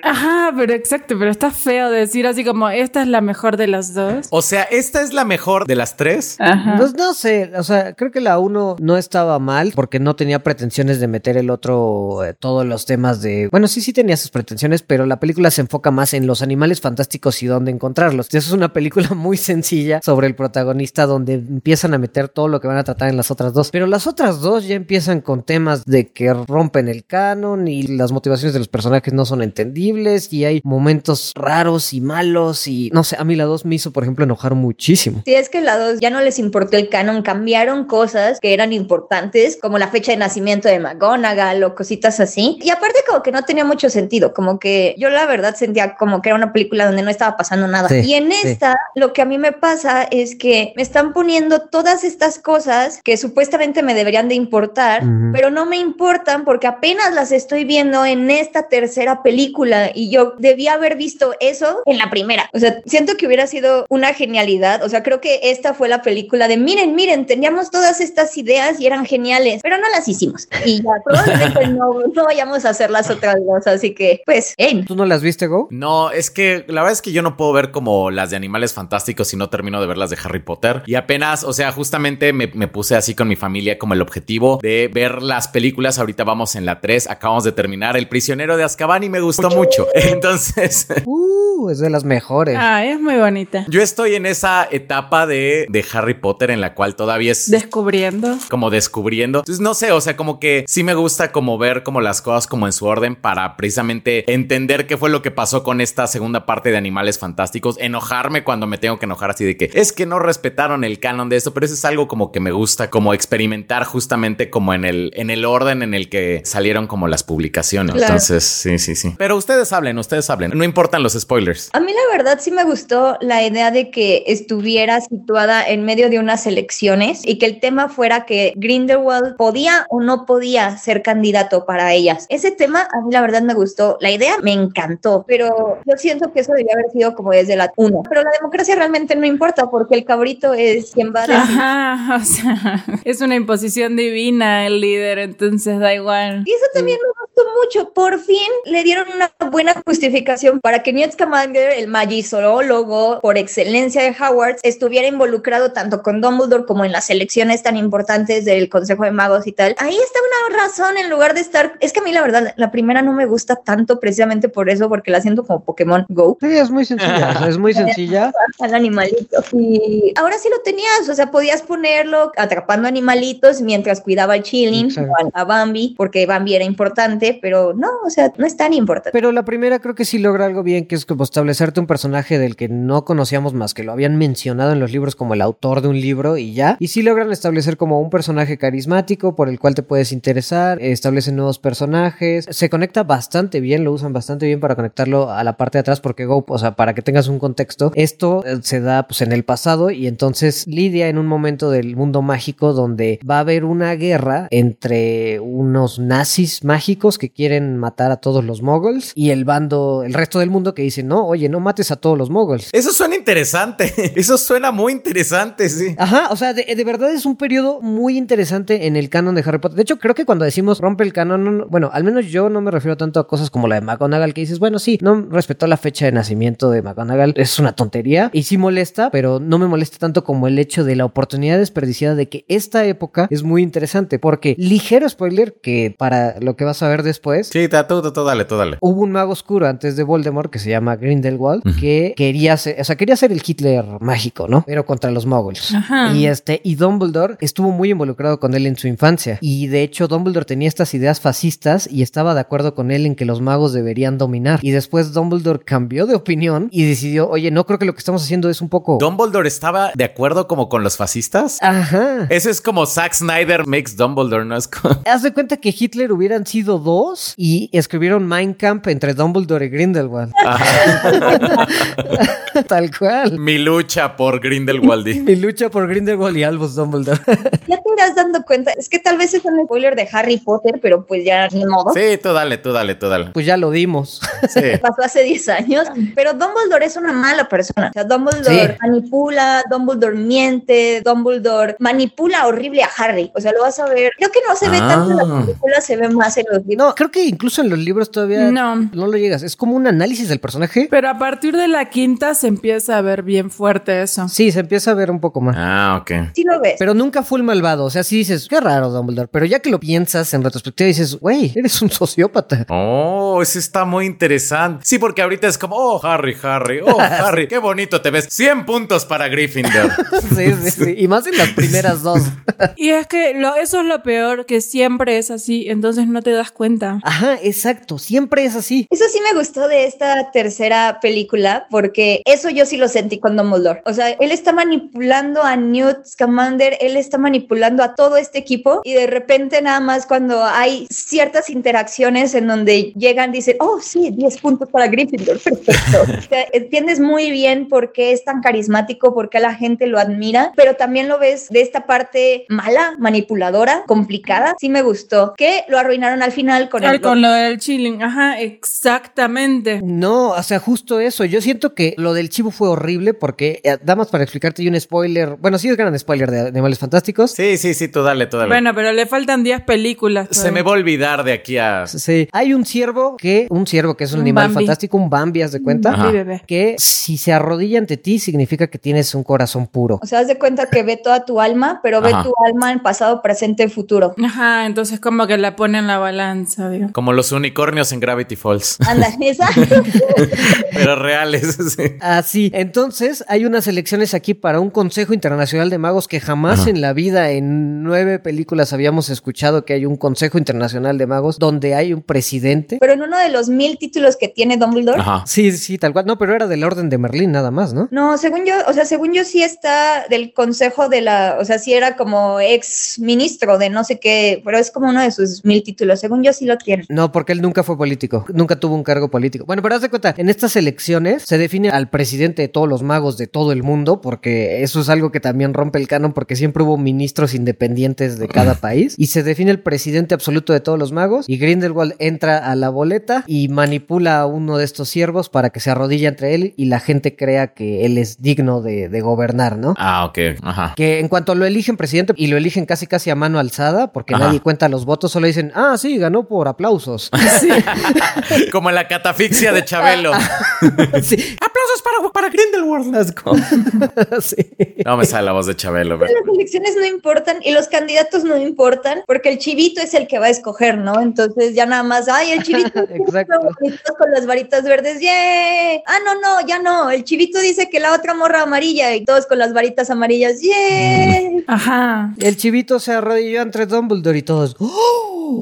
Ajá, pero exacto, pero está feo decir así como esta es la mejor de las dos. O sea, esta es la mejor de las tres. Ajá. Pues no sé, o sea, creo que la uno no estaba mal porque no tenía pretensiones de meter el otro eh, todos los temas de... Bueno, sí, sí tenía sus pretensiones, pero la película se enfoca más en los animales fantásticos y dónde encontrarlos. Eso es una película (laughs) muy sencilla sobre el protagonista donde empiezan a meter todo lo que van a tratar en las otras dos. Pero las otras dos ya empiezan con temas de que rompen el canon y las motivaciones de los personajes no son entendibles y hay momentos raros y malos y no sé, a mí la dos me hizo por ejemplo enojar muchísimo. Sí, es que la dos ya no les importó el canon, cambiaron cosas que eran importantes como la fecha de nacimiento de McGonagall o cositas así. Y aparte como que no tenía mucho sentido, como que yo la verdad sentía como que era una película donde no estaba pasando nada. Sí, y en sí. esta lo que a mí me pasa es que me están poniendo todas estas cosas que supuestamente me deberían de importar, Ujú. pero no me importan porque apenas las estoy viendo en esta tercera película y yo debía haber visto eso en la primera. O sea, siento que hubiera sido una genialidad. O sea, creo que esta fue la película de miren, miren, teníamos todas estas ideas y eran geniales, pero no las hicimos. Y ya (laughs) probablemente no, no vayamos a hacer las otras dos. Así que, pues, hey, ¿Tú no las viste, Go? No, es que la verdad es que yo no puedo ver como las de animales fantásticos si no termino de ver las de Harry Potter. Y apenas, o sea, justamente me, me puse así con mi familia como el objetivo de ver las películas. Ahorita vamos en la 3, acabamos de terminar El prisionero de Azkaban y me gustó mucho. (laughs) Entonces, Uh, es de las mejores. Ah, es muy bonita. yo estoy en esa etapa de, de Harry Potter en la cual todavía es... Descubriendo. como descubriendo. Entonces, no sé, o sea, como que sí me gusta como ver como las cosas como en su orden para precisamente entender qué fue lo que pasó con esta segunda parte de Animales Fantásticos, enojarme cuando me tengo que enojar así de que es que no respetaron el canon de esto, pero eso es algo como que me gusta como experimentar justamente como en el en el orden en el que salieron como las publicaciones. Claro. Entonces, sí, sí, sí. Pero ustedes hablen, ustedes hablen. No importan los spoilers. A mí la verdad sí me gustó la idea de que estuviera situada en medio de unas elecciones y que el tema fuera que Grindelwald podía o no podía ser candidato para ellas. Ese tema a mí la verdad me gustó. La idea me encantó, pero yo siento que eso debía haber sido como desde la 1. Pero la democracia realmente no importa porque el cabrito es quien va a. Ajá, (laughs) o sea, es una imposición divina el líder, entonces da igual. Y eso también gustó mucho. Por fin le dieron una buena justificación para que Newt Scamander, el magizorólogo por excelencia de Howard, estuviera involucrado tanto con Dumbledore como en las elecciones tan importantes del Consejo de Magos y tal. Ahí está una razón en lugar de estar. Es que a mí la verdad la primera no me gusta tanto precisamente por eso, porque la siento como Pokémon Go Sí, es muy sencilla. es muy sencilla. (laughs) al animalito. Y ahora sí lo tenías, o sea, podías ponerlo atrapando animalitos mientras cuidaba al Chilling o a Bambi, porque Bambi era importante, pero no, o sea, no es tan importante. Pero la primera creo que sí logra algo bien, que es como establecerte un personaje del que no conocíamos más, que lo habían mencionado en los libros como el autor de un libro y ya. Y sí logran establecer como un personaje carismático por el cual te puedes interesar, establecen nuevos personajes, se conecta bastante bien, lo usan bastante bien para conectarlo a la parte de atrás porque Go, o sea, para que tengas un contexto, esto eh, se da pues en el pasado y entonces lidia en un momento del mundo mágico donde va a haber una guerra entre unos nazis mágicos que quieren matar a todos los moguls y el bando, el resto del mundo que dice, no, oye, no mates a todos los moguls. Eso suena interesante. (laughs) Eso suena muy interesante, sí. Ajá, o sea, de, de verdad es un periodo muy interesante en el canon de Harry Potter. De hecho, creo que cuando decimos rompe el canon, no- no- bueno, al menos yo no me refiero tanto a cosas como la de McGonagall, que dices, bueno, sí, no respetó la fecha de nacimiento de McGonagall, es una tontería y sí molesta, pero no me molesta tanto como el hecho de la oportunidad desperdiciada de que esta época es muy interesante, porque ligero spoiler que para lo que vas a ver después, Sí, tú, tú, tú, dale, tú, dale. Hubo un mago oscuro antes de Voldemort que se llama Grindelwald, que quería ser, o sea, quería ser el Hitler mágico, ¿no? Pero contra los muggles. Ajá. Y este, y Dumbledore estuvo muy involucrado con él en su infancia. Y de hecho, Dumbledore tenía estas ideas fascistas y estaba de acuerdo con él en que los magos deberían dominar. Y después Dumbledore cambió de opinión y decidió, oye, no creo que lo que estamos haciendo es un poco. Dumbledore estaba de acuerdo como con los fascistas. Ajá. Ese es como Zack Snyder makes Dumbledore, ¿no? Es como... Haz de cuenta que Hitler hubieran sido dos y escribieron Mein Kampf entre Dumbledore y Grindelwald. (laughs) Tal cual. Mi lucha por Grindelwaldi. (laughs) Mi lucha por Grindelwald y Albus Dumbledore. (laughs) Ya te irás dando cuenta, es que tal vez es un spoiler de Harry Potter, pero pues ya ni modo. Sí, tú dale, tú dale, tú dale. pues ya lo dimos. Sí. pasó hace 10 años, pero Dumbledore es una mala persona. O sea, Dumbledore Sí. manipula, Dumbledore miente, Dumbledore manipula horrible a Harry. O sea, lo vas a ver. Creo que no se ve Ah. tanto en la película, se ve más en los libros. No, creo que incluso en los libros todavía No. no lo llegas. Es como un análisis del personaje. Pero a partir de la quinta se empieza a ver bien fuerte eso. Sí, se empieza a ver un poco más. Ah, ok. Sí lo ves. Pero nunca fue el malvado. O sea, sí dices, qué raro, Dumbledore. Pero ya que lo piensas en retrospectiva, dices, güey, eres un (laughs) sociópata. Oh, eso está muy interesante. Sí, porque ahorita es como, oh, Harry, Harry, oh, (laughs) Harry, qué bonito te ves. 100 puntos para Gryffindor. (laughs) sí, sí, sí. Y más en las primeras dos. Y es que lo, eso es lo peor, que siempre es así, entonces no te das cuenta. Ajá, exacto. Siempre es así. Eso sí me gustó de esta tercera película, porque eso yo sí lo sentí con Dumbledore. O sea, él está manipulando a Newt Scamander, él está manipulando a todo este equipo y de repente nada más cuando hay ciertas interacciones en donde llegan, dicen, oh sí, 10 puntos para Gryffindor, perfecto. (laughs) O sea, entiendes muy bien por qué es tan carismático, por qué la gente lo admira, pero también lo ves de esta parte mala, manipuladora, complicada. Sí me gustó, que lo arruinaron al final con el... con lo del chilling, ajá, exactamente. No, o sea, justo eso. Yo siento que lo del chivo fue horrible porque, eh, damas, para explicarte y un spoiler. Bueno, sí es gran spoiler de Animales Fantásticos. Sí, sí, sí, tú dale, tú dale. Bueno, pero le faltan 10 películas. Se me va a olvidar de aquí a... Sí. Hay un ciervo que, un ciervo que es un, Un animal Bambi. fantástico, un Bambi, haz de cuenta. Ajá. Sí, bebé. Que si se arrodilla ante ti significa que tienes un corazón puro. O sea, haz de cuenta que ve toda tu alma, pero ve Ajá. tu alma en pasado, presente y futuro. Ajá, entonces como que la pone en la balanza, digo. Como los unicornios en Gravity Falls. Anda, (laughs) esa. Pero reales, (laughs) sí. Así. Entonces, hay unas elecciones aquí para un Consejo Internacional de Magos que jamás Ajá. en la vida, en nueve películas, habíamos escuchado que hay un Consejo Internacional de Magos donde hay un presidente. Pero en uno de los mil títulos que tiene Dumbledore. Ajá. Sí, sí, tal cual. No, pero era del Orden de Merlín nada más, ¿no? No, según yo, o sea, según yo sí está del consejo de la, o sea, sí era como ex ministro de no sé qué, pero es como uno de sus mil títulos. Según yo sí lo tiene. No, porque él nunca fue político, nunca tuvo un cargo político. Bueno, pero haz de cuenta, en estas elecciones se define al presidente de todos los magos de todo el mundo, porque eso es algo que también rompe el canon, porque siempre hubo ministros independientes de cada (laughs) país, y se define el presidente absoluto de todos los magos, y Grindelwald entra a la boleta y manipula a uno de estos siervos para que se arrodille entre él y la gente crea que él es digno de, de gobernar, ¿no? Ah, ok. Ajá. Que en cuanto lo eligen presidente y lo eligen casi casi a mano alzada, porque Ajá. nadie cuenta los votos, solo dicen, ah, sí, ganó por aplausos. (laughs) (laughs) Como la catafixia de Chabelo. (laughs) Sí. Aplausos para, para Grindelwald. Sí. No me sale la voz de Chabelo. pero- Las elecciones no importan y los candidatos no importan porque el chivito es el que va a escoger, ¿no? Entonces ya nada más, ay, el chivito Exacto. y todos con las varitas verdes, ¡yay! Ah, no, no, ya no. El chivito dice que la otra morra amarilla y todos con las varitas amarillas, ¡yay! Ajá. El chivito se arrodilló entre Dumbledore y todos. ¡Oh!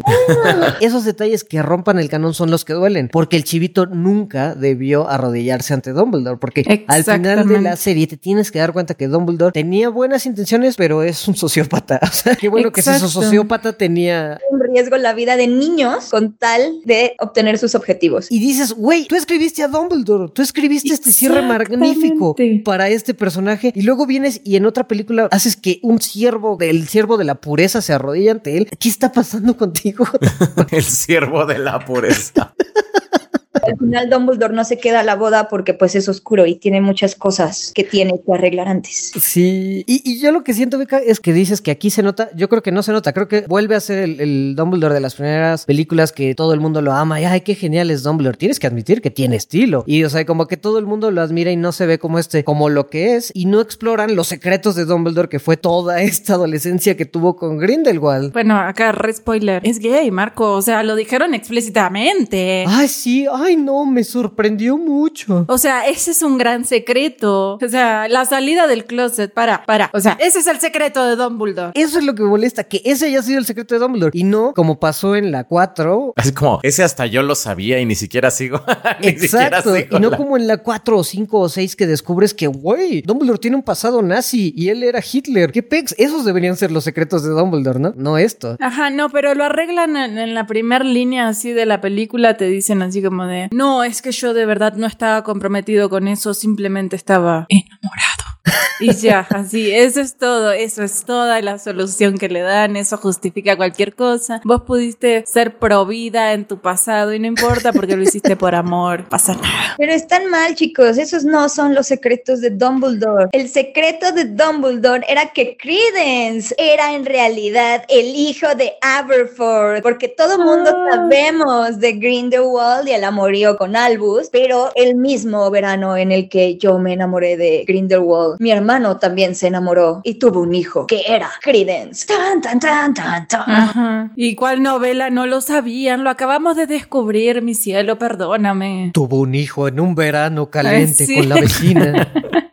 Esos detalles que rompan el canon son los que duelen, porque el chivito nunca debió arrodillarse ante Dumbledore, porque al final de la serie te tienes que dar cuenta que Dumbledore tenía buenas intenciones, pero es un sociópata. (laughs) O sea, qué bueno que si su Exacto. sociópata tenía En riesgo la vida de niños con tal de obtener sus objetivos. Y dices, güey, tú escribiste a Dumbledore, tú escribiste este cierre magnífico para este personaje y luego vienes y en otra película haces que un siervo del siervo de la pureza se arrodilla ante él. ¿Qué está pasando contigo? (laughs) El siervo de la pureza. (laughs) Al final Dumbledore no se queda a la boda porque pues es oscuro y tiene muchas cosas que tiene que arreglar antes. Sí. Y, y yo lo que siento, Beca, es que dices que aquí se nota. Yo creo que no se nota. Creo que vuelve a ser el, el Dumbledore de las primeras películas que todo el mundo lo ama. Y ay, qué genial es Dumbledore. Tienes que admitir que tiene estilo. Y o sea, como que todo el mundo lo admira y no se ve como este, como lo que es. Y no exploran los secretos de Dumbledore, que fue toda esta adolescencia que tuvo con Grindelwald. Bueno, acá re spoiler. Es gay, Marco. O sea, lo dijeron explícitamente. Ay, sí, ay, no, me sorprendió mucho. O sea, ese es un gran secreto. O sea, la salida del closet. Para, para. O sea, ese es el secreto de Dumbledore. Eso es lo que me molesta, que ese haya sido el secreto de Dumbledore. Y no como pasó en la 4, Así como, ese hasta yo lo sabía y ni siquiera sigo. (laughs) ni siquiera Exacto, sigo. y no la- como en la 4 o 5 o 6 que descubres que, güey, Dumbledore tiene un pasado nazi y él era Hitler. ¿Qué pex? Esos deberían ser los secretos de Dumbledore, ¿no? No esto. Ajá, no, pero lo arreglan en, en la primera línea así de la película, te dicen así como no, es que yo de verdad no estaba comprometido con eso, simplemente estaba enamorado. (laughs) Y ya, así, eso es todo, eso es toda la solución que le dan, eso justifica cualquier cosa. Vos pudiste ser pro vida en tu pasado y no importa porque lo hiciste por amor, pasa nada. Pero están mal, chicos, esos no son los secretos de Dumbledore. El secreto de Dumbledore era que Credence era en realidad el hijo de Aberforth, porque todo mundo Ah. sabemos de Grindelwald y el amorío con Albus, pero el mismo verano en el que yo me enamoré de Grindelwald, mi hermano también se enamoró y tuvo un hijo que era Credence. Tan, tan, tan, tan, tan. Ajá. ¿Y cuál novela? No lo sabían, lo acabamos de descubrir, mi cielo, perdóname. Tuvo un hijo en un verano caliente Ay, sí. con la vecina. (laughs)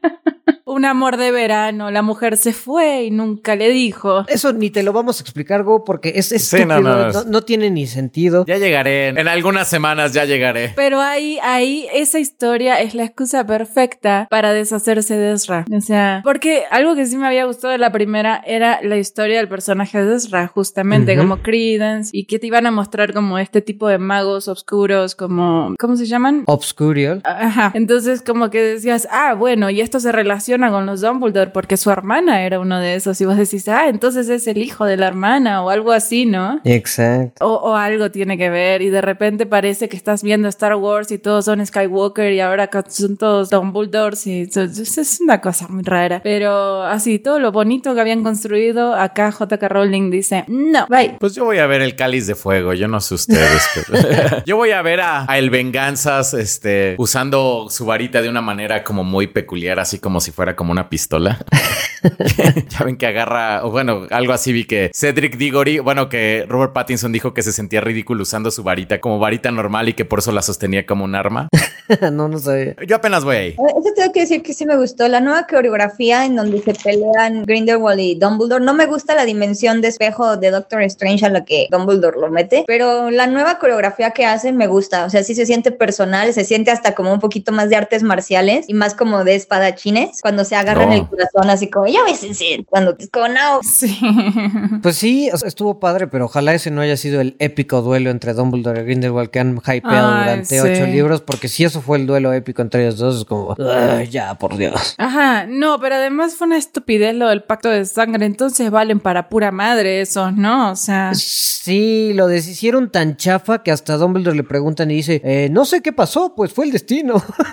Un amor de verano, la mujer se fue y nunca le dijo. Eso ni te lo vamos a explicar, Go, porque es Sí, estúpido, no, no, no, no. no tiene ni sentido. Ya llegaré. En algunas semanas ya llegaré. Pero ahí, ahí, esa historia es la excusa perfecta para deshacerse de Ezra. O sea, porque algo que sí me había gustado de la primera era la historia del personaje de Ezra, justamente como Credence, y que te iban a mostrar como este tipo de magos oscuros, como, ¿cómo se llaman? Obscurial. Ajá. Entonces, como que decías, ah, bueno, y esto se relaciona con los Dumbledore porque su hermana era uno de esos. Y vos decís, ah, entonces es el hijo de la hermana o algo así, ¿no? Exacto. O, o algo tiene que ver y de repente parece que estás viendo Star Wars y todos son Skywalker y ahora son todos Dumbledores y es una cosa muy rara. Pero así, todo lo bonito que habían construido, acá J.K. Rowling dice, no, bye. Pues yo voy a ver el cáliz de fuego, yo no sé ustedes. (laughs) pero- (laughs) yo voy a ver a, a el Venganzas este, usando su varita de una manera como muy peculiar, así como si fuera como una pistola. (laughs) (laughs) ya ven que agarra, o bueno, algo así vi que Cedric Diggory, bueno, que Robert Pattinson dijo que se sentía ridículo usando su varita como varita normal y que por eso la sostenía como un arma. (laughs) no, no sabía. Yo apenas voy ahí. Eh, Eso tengo que decir que sí me gustó. La nueva coreografía en donde se pelean Grindelwald y Dumbledore. No me gusta la dimensión de espejo de Doctor Strange a la que Dumbledore lo mete, pero la nueva coreografía que hacen me gusta. O sea, sí se siente personal, se siente hasta como un poquito más de artes marciales y más como de espadachines cuando se agarran No. el corazón, así como, ya ves, cuando no. Sí. (laughs) Pues sí, o sea, estuvo padre, pero ojalá ese no haya sido el épico duelo entre Dumbledore y Grindelwald que han hypeado Ay, durante sí. ocho libros, porque si eso fue el duelo épico entre ellos dos, es como, "Ay, ya, por Dios. Ajá, no, pero además fue una estupidez lo del pacto de sangre, entonces valen para pura madre esos, ¿no? O sea, Sí, lo deshicieron tan chafa que hasta Dumbledore le preguntan y dice, eh, no sé qué pasó, pues fue el destino. (laughs) (laughs)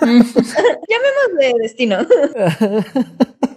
de destino.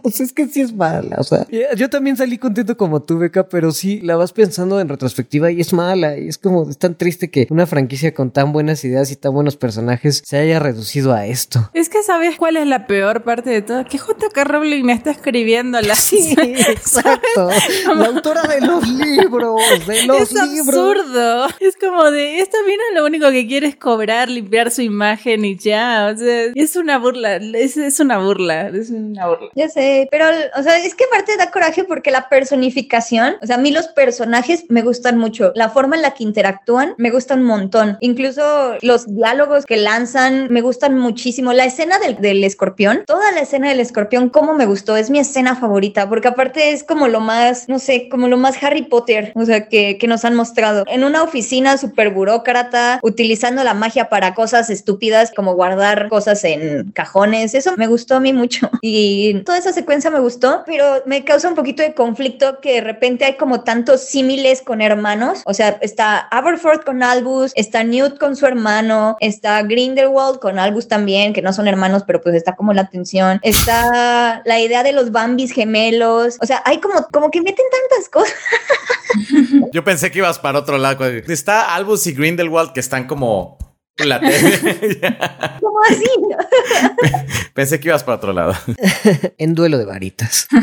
Pues es que sí es mala, o sea, yo también salí contento como tú, Beca, pero sí, la vas pensando en retrospectiva y es mala, y es como, es tan triste que una franquicia con tan buenas ideas y tan buenos personajes se haya reducido a esto. es que sabes cuál es la peor parte de todo, que J.K. Rowling me está escribiendo las... Sí, (laughs) exacto. La autora de los libros, de los es libros. absurdo. Es como de, esta mina lo único que quiere es cobrar, limpiar su imagen y ya. O sea, es una burla. Es, es una burla. Es una burla. Ya sé, pero, o sea, es que aparte da coraje porque la personificación, o sea, a mí los personajes me gustan mucho. La forma en la que interactúan me gusta un montón. Incluso los diálogos que lanzan me gustan muchísimo. La escena del, del escorpión, toda la escena del escorpión, cómo me gustó, es mi escena favorita, porque aparte es como lo más, no sé, como lo más Harry Potter, o sea, que, que nos han mostrado. En una oficina súper burócrata, utilizando la magia para cosas estúpidas como guardar cosas en cajones, eso me gustó a mí mucho. (laughs) Y toda esa secuencia me gustó, pero me causa un poquito de conflicto que de repente hay como tantos símiles con hermanos. O sea, está Aberforth con Albus, está Newt con su hermano, está Grindelwald con Albus también, que no son hermanos, pero pues está como la tensión. Está la idea de los Bambis gemelos. O sea, hay como, como que meten tantas cosas. (laughs) Yo pensé que ibas para otro lado. Está Albus y Grindelwald que están como la tele. (laughs) Como así. pensé que ibas para otro lado. (laughs) En duelo de varitas. (laughs)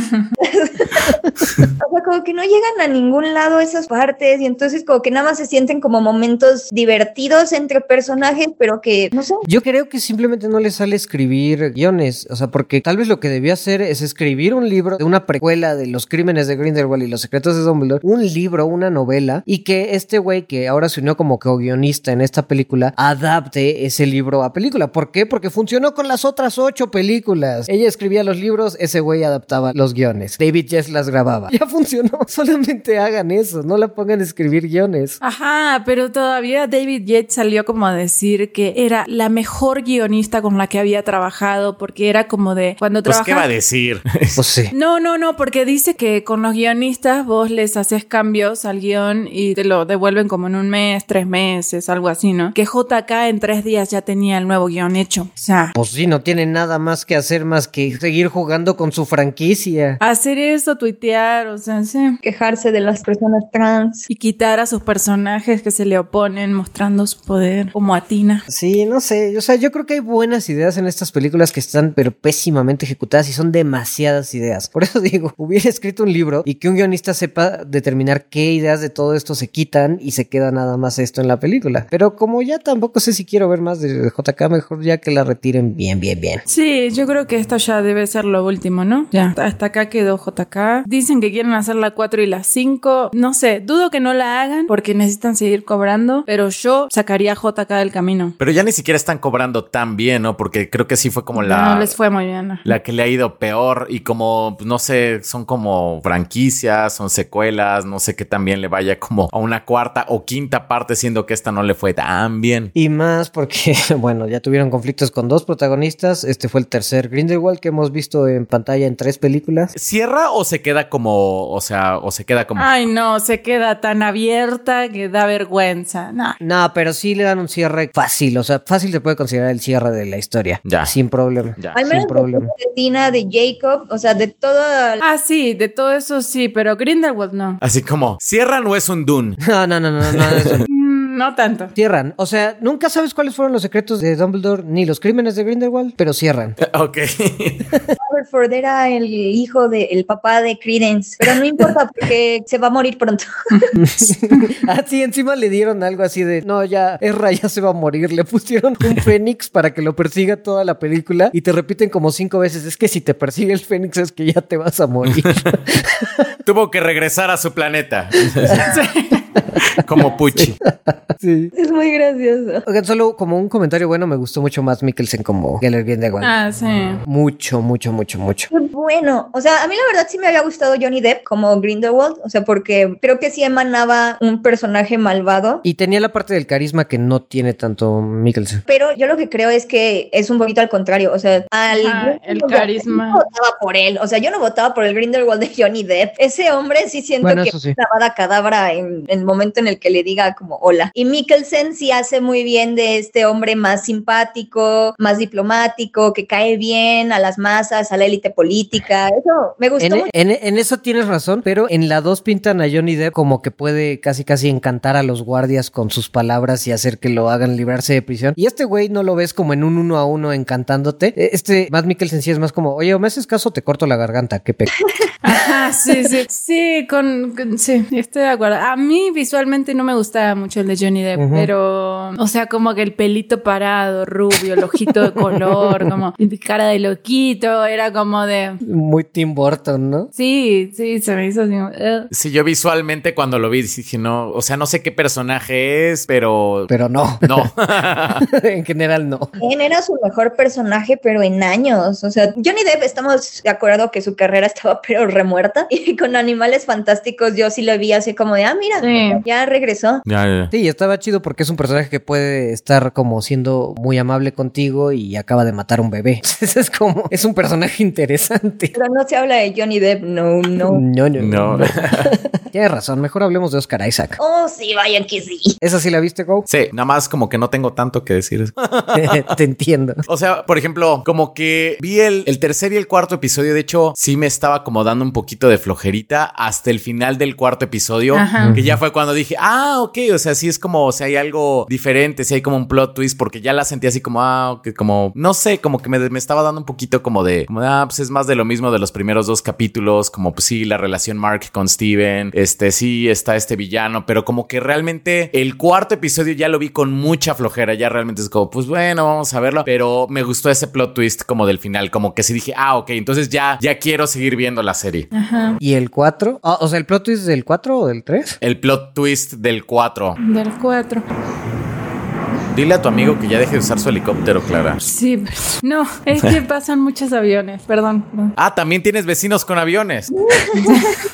O sea, como que no llegan a ningún lado esas partes y entonces como que nada más se sienten como momentos divertidos entre personajes, pero que, no sé, Yo creo que simplemente no le sale escribir guiones, o sea, porque tal vez lo que debió hacer es escribir un libro de una precuela de los crímenes de Grindelwald y los secretos de Dumbledore, un libro, una novela, y que este güey que ahora se unió como co-guionista en esta película, adapte adapte ese libro a película. ¿Por qué? Porque funcionó con las otras ocho películas. Ella escribía los libros, ese güey adaptaba los guiones. David Jess las grababa. (laughs) Ya funcionó. (laughs) Solamente hagan eso, no la pongan a escribir guiones. Ajá, pero todavía David Yates salió como a decir que era la mejor guionista con la que había trabajado porque era como de cuando Pues, trabajas ¿qué va a decir? (laughs) Pues sí. No, no, no, porque dice que con los guionistas vos les haces cambios al guion y te lo devuelven como en un mes, tres meses, algo así, ¿no? Que JK en tres días ya tenía el nuevo guion hecho. O sea, Pues sí, no tiene nada más que hacer más que seguir jugando con su franquicia. hacer eso, tuitear, o sea, sí. Quejarse de las personas trans. Y quitar a sus personajes que se le oponen mostrando su poder, como a Tina. Sí, no sé. O sea, yo creo que hay buenas ideas en estas películas que están pero pésimamente ejecutadas y son demasiadas ideas. Por eso (laughs) digo, hubiera escrito un libro y que un guionista sepa determinar qué ideas de todo esto se quitan y se queda nada más esto en la película. Pero como ya tampoco sé si quiero ver más de JK, mejor ya que la retiren bien, bien, bien. Sí, yo creo que esto ya debe ser lo último, ¿no? Ya, hasta acá quedó JK. Dicen que quieren hacer la 4 y la 5. No sé, dudo que no la hagan porque necesitan seguir cobrando, pero yo sacaría a JK del camino. Pero ya ni siquiera están cobrando tan bien, ¿no? Porque creo que sí fue como la... No les fue muy bien. ¿no? La que le ha ido peor y como, pues, no sé, son como franquicias, son secuelas, no sé qué también le vaya como a una cuarta o quinta parte, siendo que esta no le fue tan bien. Y más porque, (laughs) bueno, ya tuvieron conflictos con dos protagonistas. Este fue el tercer Grindelwald que hemos visto en pantalla en tres películas. ¿Cierra o se queda como, o sea, o se queda como... Ay, no, se queda tan abierta que da vergüenza. No. No, pero sí le dan un cierre fácil. O sea, fácil se puede considerar el cierre de la historia. Ya. Sin problema. Ya. Al menos Sin problema. de Tina, de Jacob, o sea, de toda Ah, sí, de todo eso sí, pero Grindelwald no. Así como, ¿cierran o es un Dune? (laughs) No, no, no, no, no, no. (laughs) No tanto. Cierran. O sea, nunca sabes cuáles fueron los secretos de Dumbledore ni los crímenes de Grindelwald, pero cierran. (laughs) ok. Haverford era el hijo de el papá de Credence, pero no importa porque (laughs) se va a morir pronto. (laughs) ah, sí, encima le dieron algo así de, no, ya, Erra ya se va a morir. Le pusieron un fénix para que lo persiga toda la película y te repiten como cinco veces, es que si te persigue el fénix es que ya te vas a morir. Tuvo que regresar a su planeta. (laughs) como Pucci. sí. Es muy gracioso. Oigan, solo como un comentario bueno, me gustó mucho más Mikkelsen como Geller Grindelwald. Ah, sí. Mucho, mucho, mucho, mucho. Qué Bueno, o sea, a mí la verdad sí me había gustado Johnny Depp como Grindelwald, o sea, porque creo que sí emanaba un personaje malvado. Y tenía la parte del carisma que no tiene tanto Mikkelsen. Pero yo lo que creo es que es un poquito al contrario, o sea, al Ajá, el carisma. Yo no votaba por él, o sea, yo no votaba por el Grindelwald de Johnny Depp. Ese hombre sí siento Bueno, que eso sí. es una cadabra en, en el momento en el que le diga como hola. Y Mikkelsen sí hace muy bien de este hombre más simpático, más diplomático, que cae bien a las masas, a la élite política. Eso me gustó En, mucho. en- en eso tienes razón, pero en la 2 pintan a Johnny Depp como que puede casi casi encantar a los guardias con sus palabras y hacer que lo hagan librarse de prisión. Y este güey no lo ves como en un uno a uno encantándote. Eh, Este Matt Mikkelsen sí es más como, oye, o me haces caso, te corto la garganta, qué pe... (laughs) Ajá, sí, (laughs) sí. Sí, con, con- sí, estoy de acuerdo. A mí visualmente no me gustaba mucho el de Johnny Depp, pero, o sea, como que el pelito parado, rubio, el ojito de color, (laughs) como cara de loquito, era como de... Muy Tim Burton, ¿no? Sí, sí, se me hizo así. "Ugh". Sí, yo visualmente cuando lo vi dije, no, o sea, no sé qué personaje es, pero... Pero no, No. (laughs) en general no. Él era su mejor personaje, pero en años. O sea, Johnny Depp, estamos de acuerdo que su carrera estaba pero remuerta. (laughs) Y con Animales Fantásticos yo sí lo vi así como de, ah, mira, Sí. ya regresó. Ya, ya. Sí, estaba chido porque es un personaje que puede estar como siendo muy amable contigo y acaba de matar a un bebé. (laughs) Entonces es como, es un personaje (laughs) interesante. Pero no se habla de Johnny Depp, no, no. No, no, No. no. Tienes razón, mejor hablemos de Oscar Isaac. Oh, sí, vaya que sí. ¿Esa sí la viste, Go? Sí, nada más como que no tengo tanto que decir. Te entiendo. O sea, por ejemplo, como que vi el, el tercer y el cuarto episodio. De hecho, sí me estaba como dando un poquito de flojerita hasta el final del cuarto episodio. Ajá. Que ya fue cuando dije, ah, ok. O sea, sí es como, o sea, hay algo diferente, si hay como un plot twist, porque ya la sentí así como, ah, ok, como, no sé, como que me, me estaba dando un poquito como de, como, de, ah, pues es más de lo mismo de los primeros dos capítulos. Como, pues sí, la relación Mark con Steven. Este, sí, está este villano, pero como que realmente el cuarto episodio ya lo vi con mucha flojera. Ya realmente es como, pues bueno, vamos a verlo. Pero me gustó ese plot twist como del final, como que sí dije, ah, ok, entonces ya, ya quiero seguir viendo la serie. Ajá. ¿Y el 4? Ah, o sea, ¿el plot twist del 4 o del 3? El plot twist del 4. Del 4. Dile a tu amigo que ya deje de usar su helicóptero, Clara. Sí, no, es que pasan muchos aviones, perdón. no. Ah, también tienes vecinos con aviones. (laughs)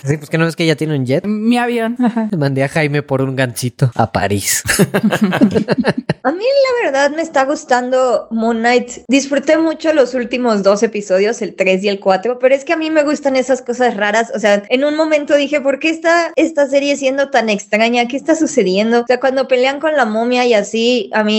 Sí, pues que no ves que ella tiene un jet. Mi avión. ajá. Mandé a Jaime por un gancito a París. (laughs) A mí la verdad me está gustando Moon Knight. Disfruté mucho los últimos dos episodios, el 3 y el 4, pero es que a mí me gustan esas cosas raras. O sea, en un momento dije, ¿por qué está esta serie siendo tan extraña? ¿Qué está sucediendo? O sea, cuando pelean con la momia y así, a mí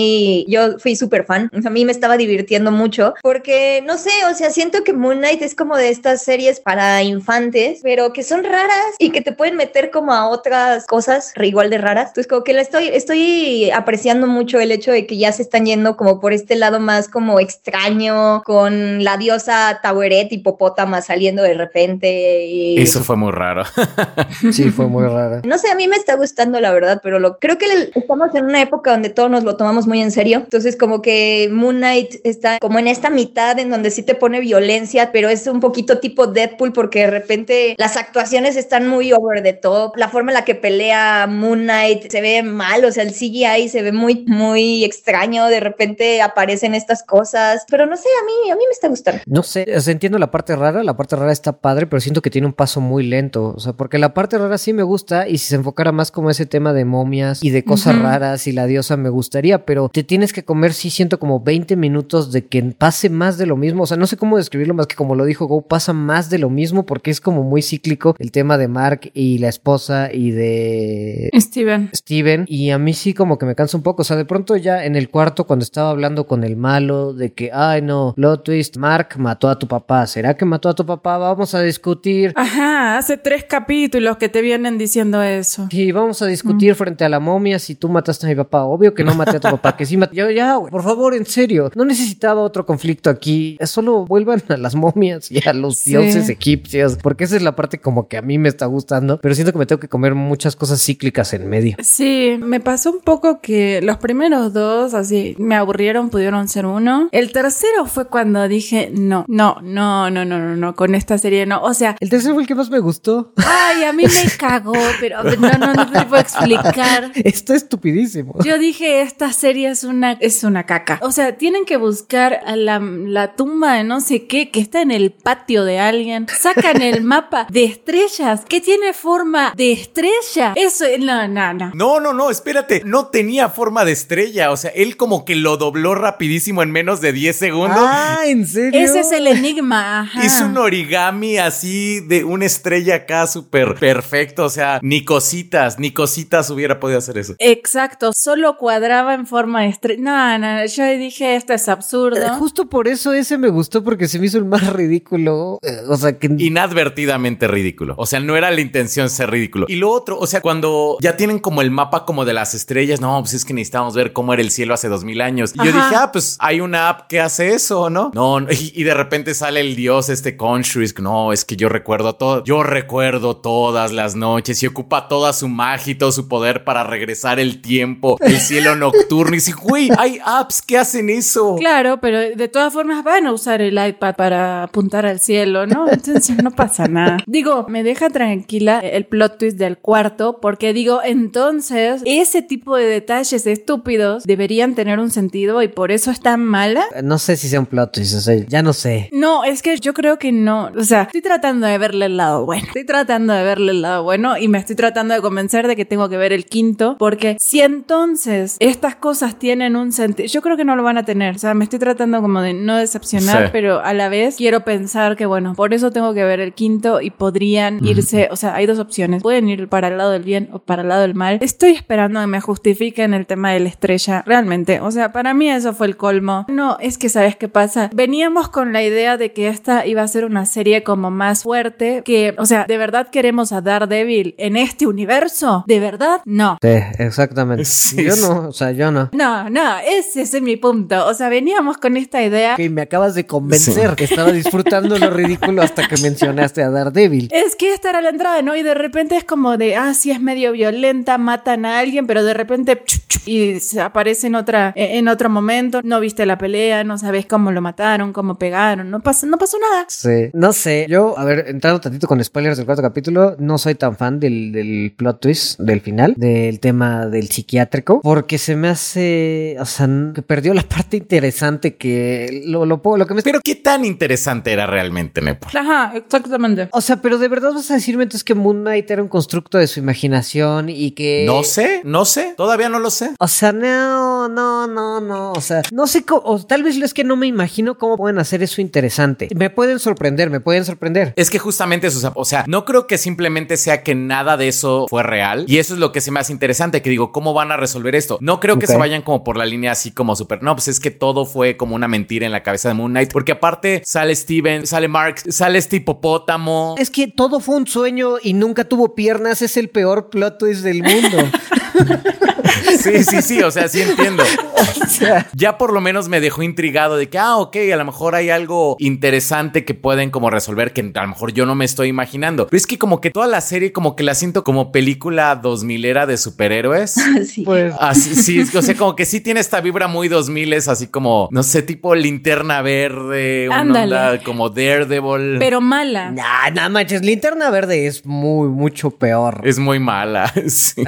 yo fui súper fan. O sea, a mí me estaba divirtiendo mucho porque, no sé, o sea, siento que Moon Knight es como de estas series para infantes, pero que son raras y que te pueden meter como a otras cosas igual de raras. Entonces, como que la estoy, estoy apreciando mucho el hecho de que ya se están yendo como por este lado más como extraño, con la diosa Taweret hipopótama saliendo de repente. Y... Eso fue muy raro. (laughs) Sí, fue muy rara. No sé, a mí me está gustando la verdad, pero lo, creo que le- estamos en una época donde todos nos lo tomamos muy en serio. Entonces, como que Moon Knight está como en esta mitad en donde sí te pone violencia, pero es un poquito tipo Deadpool porque de repente las actuaciones están muy over the top. La forma en la que pelea Moon Knight se ve mal, o sea, el CGI se ve muy, muy extraño. De repente aparecen estas cosas, pero no sé, a mí, a mí me está gustando. No sé, entiendo la parte rara, la parte rara está padre, pero siento que tiene un paso muy lento, o sea, porque la parte rara sí me gusta y si se enfocara más como ese tema de momias y de cosas Ujú. raras y la diosa me gustaría, pero te tienes que comer, sí siento como 20 minutos de que pase más de lo mismo, o sea, no sé cómo describirlo más que como lo dijo Go, pasa más de lo mismo porque es como muy cíclico el tema de Mark y la esposa y de Steven. Steven y a mí sí como que me cansa un poco, o sea, de pronto ya en el cuarto cuando estaba hablando con el malo de que, ay no, plot twist, Mark mató a tu papá, ¿será que mató a tu papá? Vamos a discutir. Ajá, hace tres capítulos que te vienen diciendo eso. Sí, vamos a discutir frente a la momia si tú mataste a mi papá. Obvio que no maté a tu papá, (laughs) que sí maté. Yo, ya, güey, por favor, en serio. No necesitaba otro conflicto aquí. Solo vuelvan a las momias y a los Sí. dioses egipcios. Porque esa es la parte como que a mí me está gustando. Pero siento que me tengo que comer muchas cosas cíclicas en medio. Sí, me pasó un poco que los primeros dos, así, me aburrieron, pudieron ser uno. El tercero fue cuando dije, no, no, no, no, no, no, no, con esta serie no. O sea, El tercero fue el que más me gustó. ay, a mí me cagó, pero no, no, no te puedo explicar. (laughs) Está estupidísimo. Yo dije, esta serie es una, es una caca. O sea, tienen que buscar a la, la tumba de no sé qué que está en el patio de alguien. Sacan el (laughs) mapa de estrellas que tiene forma de estrella. Eso, no, no, no. No, no, no, espérate. No tenía forma de estrella. O sea, él como que lo dobló rapidísimo en menos de 10 segundos. Ah, ¿en serio? Ese es el enigma. Ajá. Hizo un origami así de una estrella acá súper perfecto. O sea, ni cositas, ni cositas hubiera podido hacer eso. Exacto, solo cuadraba en forma de estrella. No, no, yo dije, esto es absurdo. Eh, Justo por eso ese me gustó porque se me hizo el más ridículo. Eh, O sea, que Inadvertidamente ridículo. O sea, no era la intención ser ridículo. Y lo otro, o sea, cuando ya tienen como el mapa como de las estrellas, no, pues es que necesitamos ver cómo era el cielo hace dos mil años. Y yo dije, ah, pues hay una app que hace eso, ¿no? No, no, y, y de repente sale el dios este Conshrisk. No, es que yo recuerdo todo. Yo recuerdo todas las noches y ocupa toda su magia y todo su poder para regresar el tiempo, el cielo (laughs) nocturno. Y si, güey, hay apps que hacen eso. Claro, pero de todas formas van a usar el iPad para apuntar al cielo, ¿no? Entonces no pasa nada. Digo, me deja tranquila el plot twist del cuarto, porque digo, entonces ese tipo de detalles estúpidos deberían tener un sentido y por eso es tan mala. no sé si sea un plot twist, o sea, ya no sé. No, es que yo creo que no. O sea, estoy tratando de verle el lado bueno. Estoy tratando de verle el lado bueno y me estoy tratando de convencer de que tengo que ver el quinto. Porque si entonces estas cosas tienen un sentido, yo creo que no lo van a tener. O sea, me estoy tratando como de no decepcionar, Sí. pero a la vez quiero pensar que, bueno, por eso tengo que ver el quinto y podrían irse. O sea, hay dos opciones. Pueden ir para el lado del bien o para el lado del mal. Estoy esperando que me justifiquen el tema de la estrella. Realmente. O sea, para mí eso fue el colmo. No, es que sabes qué pasa. Veníamos con la idea de que esta iba a ser una serie como más fuerte. Que, o sea, ¿de verdad queremos a Daredevil en este universo? ¿De verdad? No. Sí, exactamente. (laughs) Sí, yo no, o sea, yo no. No, no, ese es mi punto. O sea, veníamos con esta idea. Que me acabas de convencer que estaba disfrutando lo ridículo hasta que mencionaste a Daredevil. Es que esta era la entrada, ¿no? Y de repente es como de, ah, sí, es medio violenta, matan a alguien, pero de repente chup, chup, y se aparece en otra, eh, en otro momento. No viste la pelea, no sabes cómo lo mataron, cómo pegaron, no pasó, no pasó nada. Sí. No sé, yo, a ver, entrando tantito con spoilers del cuarto capítulo, no soy tan fan del, del plot twist del final, del tema del psiquiátrico, porque se me hace hace, o sea, que perdió la parte interesante que lo, lo, lo que me... Pero qué tan interesante era realmente, Nepo. Ajá, exactamente. O sea, pero de verdad vas a decirme entonces que Moon Knight era un constructo de su imaginación y que... No sé, no sé, todavía no lo sé. O sea, no, no, no, no, o sea, no sé cómo, o tal vez es que no me imagino cómo pueden hacer eso interesante. Me pueden sorprender, me pueden sorprender. Es que justamente eso, o sea, no creo que simplemente sea que nada de eso fue real y eso es lo que se me hace interesante, que digo, ¿cómo van a resolver esto? No creo que se vayan como por la línea así como súper, no, pues es que todo fue como una mentira en la cabeza de Moon Knight, porque aparte sale Steven, sale Mark, sale este hipopótamo. Es que todo fue un sueño y nunca tuvo piernas, es el peor plot twist del mundo. (laughs) Sí, sí, sí, o sea, sí entiendo. (laughs) o sea, Ya por lo menos me dejó intrigado de que, ah, ok, a lo mejor hay algo interesante que pueden como resolver que a lo mejor yo no me estoy imaginando. Pero es que como que toda la serie como que la siento como película 2000 era de superhéroes. (laughs) Sí. pues Así, sí, o sea, como que sí tiene esta vibra muy 2000 es así como, no sé, tipo linterna verde, una Ándale. onda como Daredevil. Pero mala. Nah, nah, manches, Linterna Verde es muy, mucho peor. es muy mala. (laughs) sí.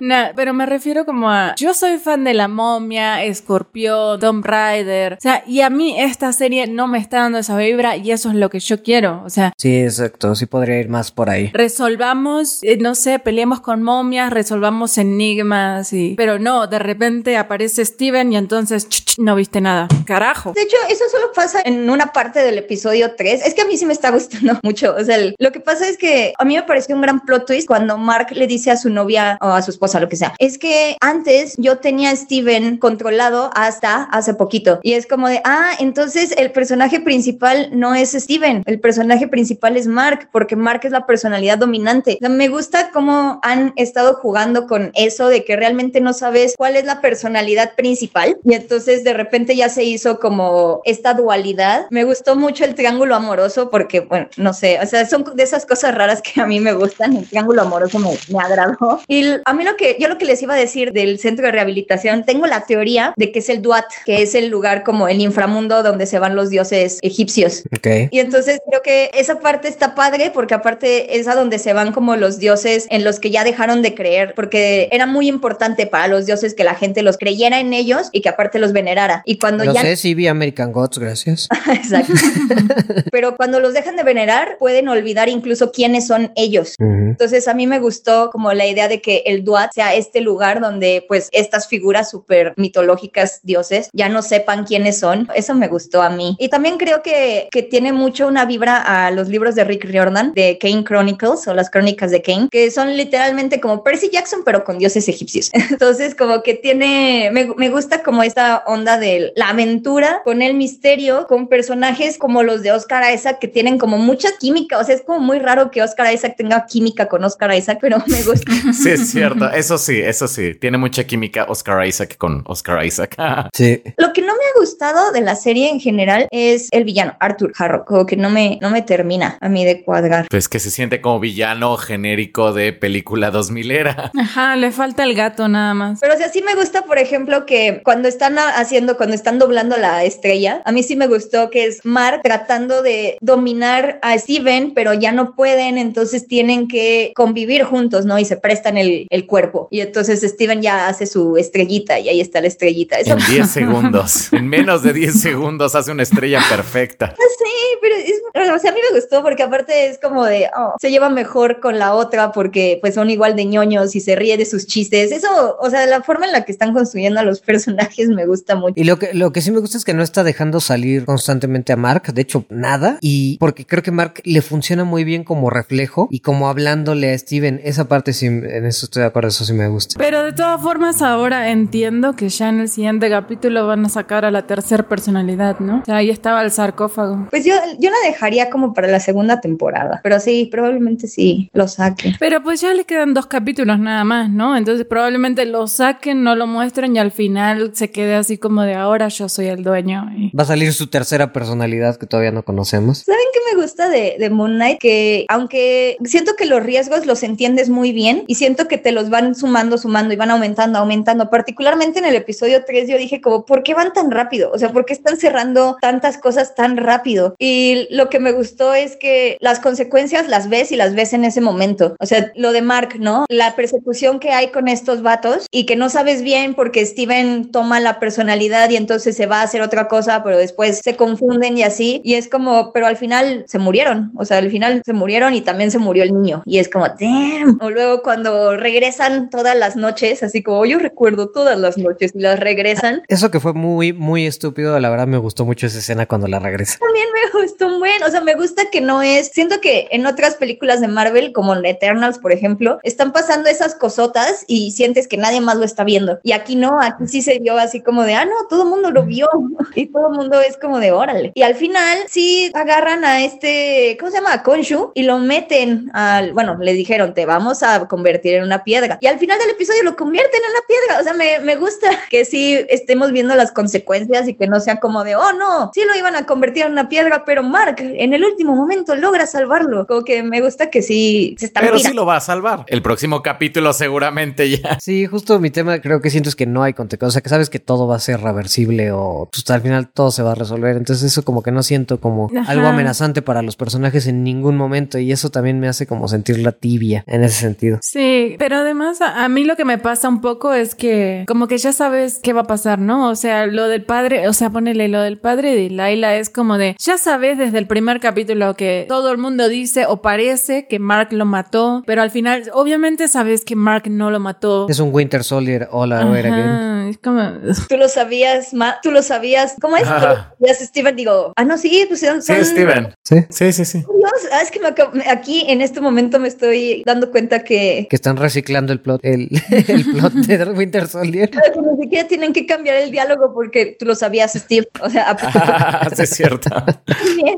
Nah, pero me refiero como a. Yo soy fan de la momia, Escorpión, Tomb Raider. O sea, y a mí esta serie no me está dando esa vibra y eso es lo que yo quiero. O sea, Sí, exacto, sí podría ir más por ahí. resolvamos, eh, no sé, peleemos con momias, resolvamos enigmas y. Pero no, de repente aparece Steven y entonces ch, ch, no viste nada. Carajo. De hecho, eso solo pasa en una parte del episodio 3. Es que a mí sí me está gustando (laughs) mucho. O sea, el- lo que pasa es que a mí me pareció un gran plot twist cuando Mark le dice a su novia o a su esposa, lo que sea. Es que antes yo tenía a Steven controlado hasta hace poquito. Y es como de, ah, entonces el personaje principal no es Steven. El personaje principal es Mark, porque Mark es la personalidad dominante. O sea, me gusta cómo han estado jugando con eso de que realmente no sabes cuál es la personalidad principal. Y entonces de repente ya se hizo como esta dualidad. Me gustó mucho el triángulo amoroso porque, bueno, no sé, o sea, son de esas cosas raras que a mí me gustan. El triángulo amoroso me, me agradó. Y a mí lo que, yo lo que les iba a decir del centro de rehabilitación, tengo la teoría de que es el Duat, que es el lugar como el inframundo donde se van los dioses egipcios. Ok. Y entonces creo que esa parte está padre porque aparte es a donde se van como los dioses en los que ya dejaron de creer, porque era muy importante para los dioses que la gente los creyera en ellos y que aparte los venerara. Y cuando Lo ya... sé, sí vi American Gods, gracias. (laughs) Exacto. (laughs) Pero cuando los dejan de venerar, pueden olvidar incluso quiénes son ellos. Entonces a mí me gustó como la idea de que el Duat sea este lugar donde pues estas figuras súper mitológicas dioses ya no sepan quiénes son. Eso me gustó a mí. Y también creo que, que tiene mucho una vibra a los libros de Rick Riordan, de Kane Chronicles o las crónicas de Kane, que son literalmente como Percy Jackson pero con dioses egipcios. (laughs) Entonces como que tiene, me, me gusta como esta onda de la aventura con el misterio, con personajes como los de Oscar Isaac que tienen como mucha química. O sea, es como muy raro que Oscar Isaac tenga química con Oscar Isaac, pero me gusta. Sí, es cierto. Eso sí, eso sí. Tiene mucha química Oscar Isaac con Oscar Isaac. (laughs) Sí. Lo que no me ha gustado de la serie en general es el villano, Arthur Harrow, como que no me, no me termina a mí de cuadrar. Pues que se siente como villano genérico de película 2000 era. (laughs) Ajá, le falta el gato nada más. Pero o sea, sí me gusta, por ejemplo, que cuando están haciendo, cuando están doblando la estrella, a mí sí me gustó que es Mark tratando de dominar a Steven, pero ya no pueden, entonces tienen que convivir juntos, ¿no? Y se prestan el, el cuerpo. Y entonces Steven ya hace su estrellita y ahí está la estrellita. Eso En 10 (laughs) segundos. En menos de 10 segundos hace una estrella perfecta. Sí, pero es, o sea, a mí me gustó porque aparte es como de, oh, se lleva mejor con la otra porque pues son igual de ñoños y se ríe de sus chistes. Eso, o sea, la forma en la que están construyendo a los (laughs) personajes me gusta mucho. Y lo que, lo que sí me gusta es que no está dejando salir constantemente a Mark, de hecho, nada. Y porque creo que Mark le funciona muy bien como reflejo y como hablándole a Steven. Esa parte sí, en eso estoy de acuerdo, eso sí me gusta. Pero de todas formas, ahora entiendo que ya en el siguiente capítulo van a sacar a la tercera personalidad, ¿no? O sea, ahí estaba el sarcófago. Pues yo, yo la dejaría como para la segunda temporada, pero sí, probablemente sí lo saque. Pero pues ya le quedan dos capítulos nada más, ¿no? Entonces probablemente lo saquen, no lo muestren y al final se quede así como de ahora yo soy el dueño. Y... Va a salir su tercera personalidad que todavía no conocemos. ¿Saben qué me gusta de, de Moon Knight? Que aunque siento que los riesgos los entiendes muy bien y siento que te los van sumando, sumando y van aumentando aumentando, aumentando. Particularmente en el episodio 3 yo dije como, ¿por qué van tan rápido? O sea, ¿por qué están cerrando tantas cosas tan rápido? Y lo que me gustó es que las consecuencias las ves y las ves en ese momento. O sea, lo de Mark, ¿no? La persecución que hay con estos vatos y que no sabes bien porque Steven toma la personalidad y entonces se va a hacer otra cosa, pero después se confunden y así. Y es como, pero al final se murieron. O sea, al final se murieron y también se murió el niño. Y es como, damn. O luego cuando regresan todas las noches, así como yo recuerdo todas las noches y las regresan. Eso que fue muy, muy estúpido, la verdad me gustó mucho esa escena cuando la regresa. También me gustó buen, o sea, me gusta que no es, siento que en otras películas de Marvel, como en Eternals, por ejemplo, están pasando esas cosotas y sientes que nadie más lo está viendo. Y aquí no, aquí sí se vio así como de, ah, no, todo el mundo lo vio. (laughs) Y todo el mundo es como de, órale. Y al final sí agarran a este, ¿cómo se llama? A Konshu y lo meten al, bueno, le dijeron, te vamos a convertir en una piedra. Y al final del episodio lo convierten en una piedra. O sea, me, me gusta que sí estemos viendo las consecuencias y que no sea como de, oh, no, sí lo iban a convertir en una piedra, pero Mark en el último momento logra salvarlo. Como que me gusta que sí se está Pero sí lo va a salvar. El próximo capítulo seguramente ya. (laughs) Sí, justo mi tema creo que siento es que no hay consecuencias. O sea, que sabes que todo va a ser reversible o pues, al final todo se va a resolver. Entonces eso como que no siento como Ajá. algo amenazante para los personajes en ningún momento y eso también me hace como sentir la tibia en ese sentido. Sí, pero además a, a mí lo que me pasa un poco es que como que ya sabes qué va a pasar, ¿no? O sea, lo del padre, o sea, ponele lo del padre de Laila es como de, ya sabes desde el primer capítulo que todo el mundo dice o parece que Mark lo mató, pero al final obviamente sabes que Mark no lo mató. Es un Winter Soldier again. Ajá, es como... Tú lo sabías, Ma, tú lo sabías. ¿Cómo es? Tú lo Ajá. sabías, Steven. Digo, ah, no, sí, pues son. Sí, Steven. Sí. Sí, sí, sí. Dios, ah, es que me- aquí en este momento me estoy dando cuenta que, Que están reciclando el plot, el, (laughs) el plot de Winter Soldier. que ni siquiera tienen que cambiar el diálogo porque tú lo sabías, Steve. O sea, (laughs) a- sí, es cierto.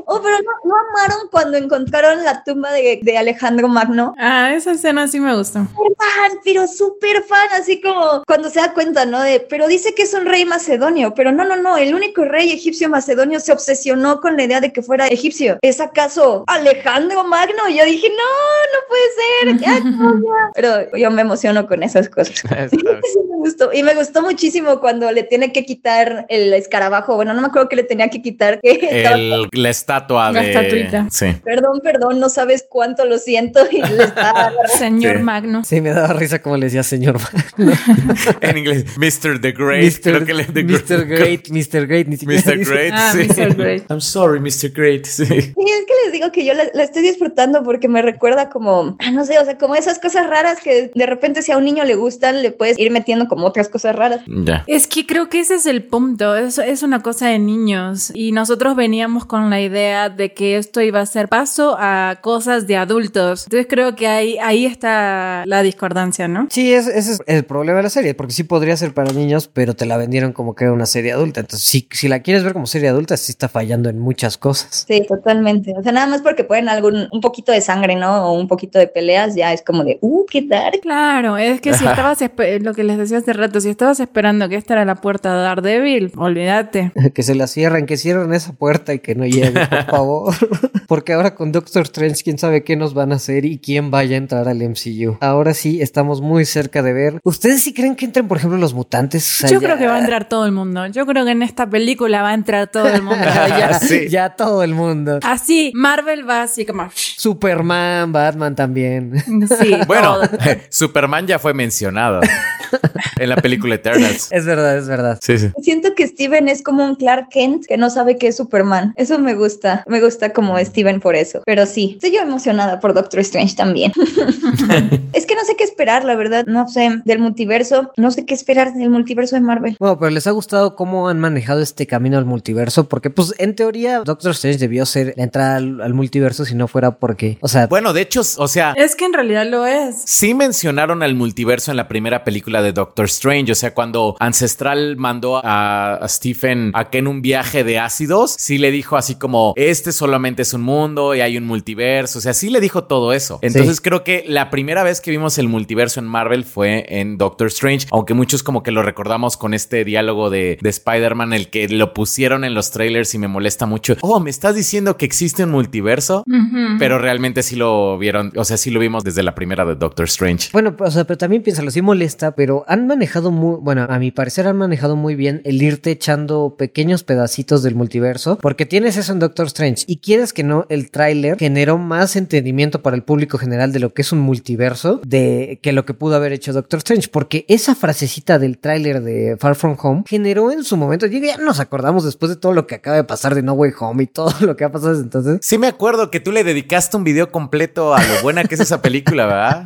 Oh, pero no, no amaron cuando encontraron la tumba de, de Alejandro Magno. Ah, esa escena sí me gustó. Súper fan, pero súper fan, así como cuando se da cuenta, ¿no? De, pero dice que es un rey macedonio, pero no, no, no, el único rey egipcio macedonio se obsesionó con la idea de que fuera egipcio. ¿Es acaso Alejandro Magno? Y yo dije, no, no puede ser. Ya, no, (laughs) ya. Pero yo me emociono con esas cosas. (laughs) Sí, me gustó. Y me gustó muchísimo cuando le tiene que quitar el escarabajo. Bueno, no me acuerdo que le tenía que quitar. Que (laughs) estaba- El- la estatua La de. estatuita. Sí. Perdón, perdón, no sabes cuánto lo siento. Y le está (laughs) Señor Sí. Magno. Sí, me daba risa como le decía señor. En inglés, Mr. The Great. creo que le- The Mr. Great, Mr. Great, ni Mr. Great, Ah, sí. Mr. Great. I'm sorry, Mr. Great. Sí. Sí, es que les digo que yo la, la estoy disfrutando porque me recuerda como, ah, no sé, o sea, como esas cosas raras que de repente si a un niño le le puedes ir metiendo como otras cosas raras. Ya. Es que creo que ese es el punto, es, es una cosa de niños y nosotros veníamos con la idea de que esto iba a ser paso a cosas de adultos. Entonces creo que ahí, ahí está la discordancia, ¿no? Sí, es- ese es el problema de la serie, porque sí podría ser para niños, pero te la vendieron como que era una serie adulta. Entonces, si, si la quieres ver como serie adulta, sí está fallando en muchas cosas. Sí, totalmente. O sea, nada más porque ponen algún, un poquito de sangre, ¿no? O un poquito de peleas, ya es como de, uh, qué dark. Claro, es que si estabas, espe- lo que les decía hace rato, si estabas esperando que esta era la puerta de Daredevil, olvídate. (laughs) Que se la cierren, que cierren esa puerta y que no llegue, por (laughs) favor. (laughs) porque ahora con Doctor Strange, quién sabe qué nos van a hacer y quién vaya a entrar al MCU. Ahora sí, estamos muy cerca de ver. ¿Ustedes sí creen que entren, por ejemplo, los mutantes? O sea, Yo ya- creo que va a entrar todo el mundo. Yo creo que en esta película va a entrar todo el mundo. ya, Sí. ya todo el mundo. Así, Marvel va así como... Superman, Batman también. Sí, Bueno. Superman ya fue mencionado nada. (laughs) (laughs) en la película Eternals. Es verdad, es verdad. Sí, sí. Siento que Steven es como un Clark Kent que no sabe qué es Superman. Eso me gusta. Me gusta como Steven por eso. Pero sí, estoy yo emocionada por Doctor Strange también. (laughs) (laughs) es que no sé qué esperar, la verdad. No sé, del multiverso. No sé qué esperar del multiverso de Marvel. Bueno, pero les ha gustado cómo han manejado este camino al multiverso, porque pues en teoría Doctor Strange debió ser la entrada al, al multiverso si no fuera porque, o sea, Bueno, de hecho, o sea, Es que en realidad lo es. Sí mencionaron al multiverso en la primera película de Doctor Strange, o sea, cuando Ancestral mandó a, a Stephen a que en un viaje de ácidos, sí le dijo así como, este solamente es un mundo y hay un multiverso, o sea, sí le dijo todo eso. Entonces Sí. creo que la primera vez que vimos el multiverso en Marvel fue en Doctor Strange, aunque muchos como que lo recordamos con este diálogo de, de Spider-Man, el que lo pusieron en los trailers y me molesta mucho. Oh, ¿me estás diciendo que existe un multiverso? Pero realmente sí lo vieron, o sea, sí lo vimos desde la primera de Doctor Strange. bueno, o sea, pero también piénsalo, sí molesta, pero pero han manejado muy, bueno, a mi parecer han manejado muy bien el irte echando pequeños pedacitos del multiverso, porque tienes eso en Doctor Strange y quieres que no, el tráiler generó más entendimiento para el público general de lo que es un multiverso de que lo que pudo haber hecho Doctor Strange, porque esa frasecita del tráiler de Far From Home generó en su momento, ya nos acordamos después de todo lo que acaba de pasar de No Way Home y todo lo que ha pasado desde entonces. Sí me acuerdo que tú le dedicaste un video completo a lo buena que es esa película, ¿verdad?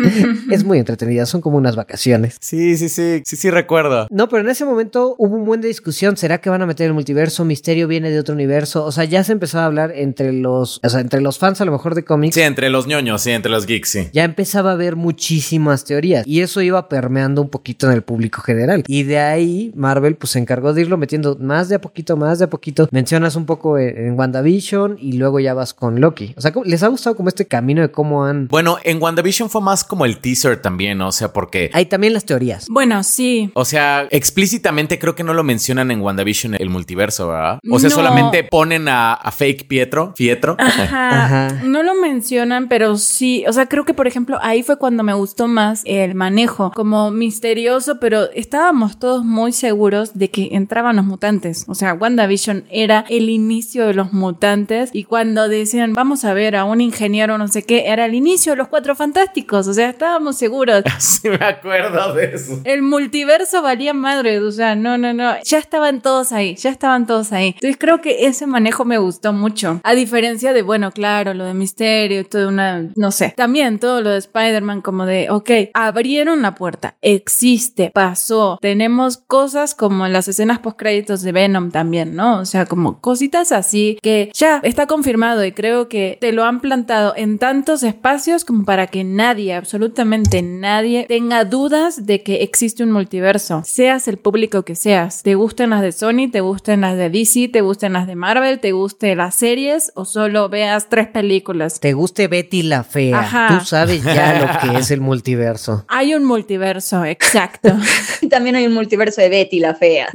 (laughs) es muy entretenida, son como unas vacaciones. Sí, sí, sí, sí, sí recuerdo. No, pero en ese momento hubo un buen de discusión, ¿será que van a meter el multiverso? Misterio viene de otro universo, o sea, ya se empezó a hablar entre los, o sea, entre los fans a lo mejor de cómics. Sí, entre los ñoños, sí, entre los geeks, sí. Ya empezaba a haber muchísimas teorías y eso iba permeando un poquito en el público general. Y de ahí Marvel pues se encargó de irlo metiendo más de a poquito, más de a poquito. Mencionas un poco en, WandaVision y luego ya vas con Loki. O sea, ¿les ha gustado como este camino de cómo han... Bueno, en WandaVision fue más como el teaser también, ¿no? o sea, porque... Hay también las teorías. Bueno, sí. O sea, explícitamente creo que no lo mencionan en WandaVision el multiverso, ¿verdad? O sea, solamente ponen a, Fake Pietro, Pietro. (laughs) Ajá. No lo mencionan, pero sí, o sea, creo que por ejemplo ahí fue cuando me gustó más el manejo, como misterioso, pero estábamos todos muy seguros de que entraban los mutantes. O sea, WandaVision era el inicio de los mutantes y cuando decían, vamos a ver a un ingeniero no sé qué, era el inicio de los cuatro fantásticos. O sea, estábamos seguros. (laughs) Sí, me acuerdo de eso. El multiverso valía madre, o sea, no, no, no. Ya estaban todos ahí, ya estaban todos ahí. Entonces creo que ese manejo me gustó mucho. A diferencia de, bueno, claro, lo de misterio, todo una, no sé. También todo lo de Spider-Man, como de, ok, abrieron la puerta, existe, pasó. Tenemos cosas como las escenas post créditos de Venom también, ¿no? O sea, como cositas así que ya está confirmado y creo que te lo han plantado en tantos espacios como para que nadie, absolutamente nadie, tenga dudas de que existe un multiverso. Seas el público que seas. Te gusten las de Sony, te gusten las de DC, te gusten las de Marvel, te guste las series o solo veas tres películas. Te guste Betty la Fea. Tú sabes ya lo que es el multiverso. (laughs) Hay un multiverso, exacto. y (laughs) también hay un multiverso de Betty la Fea.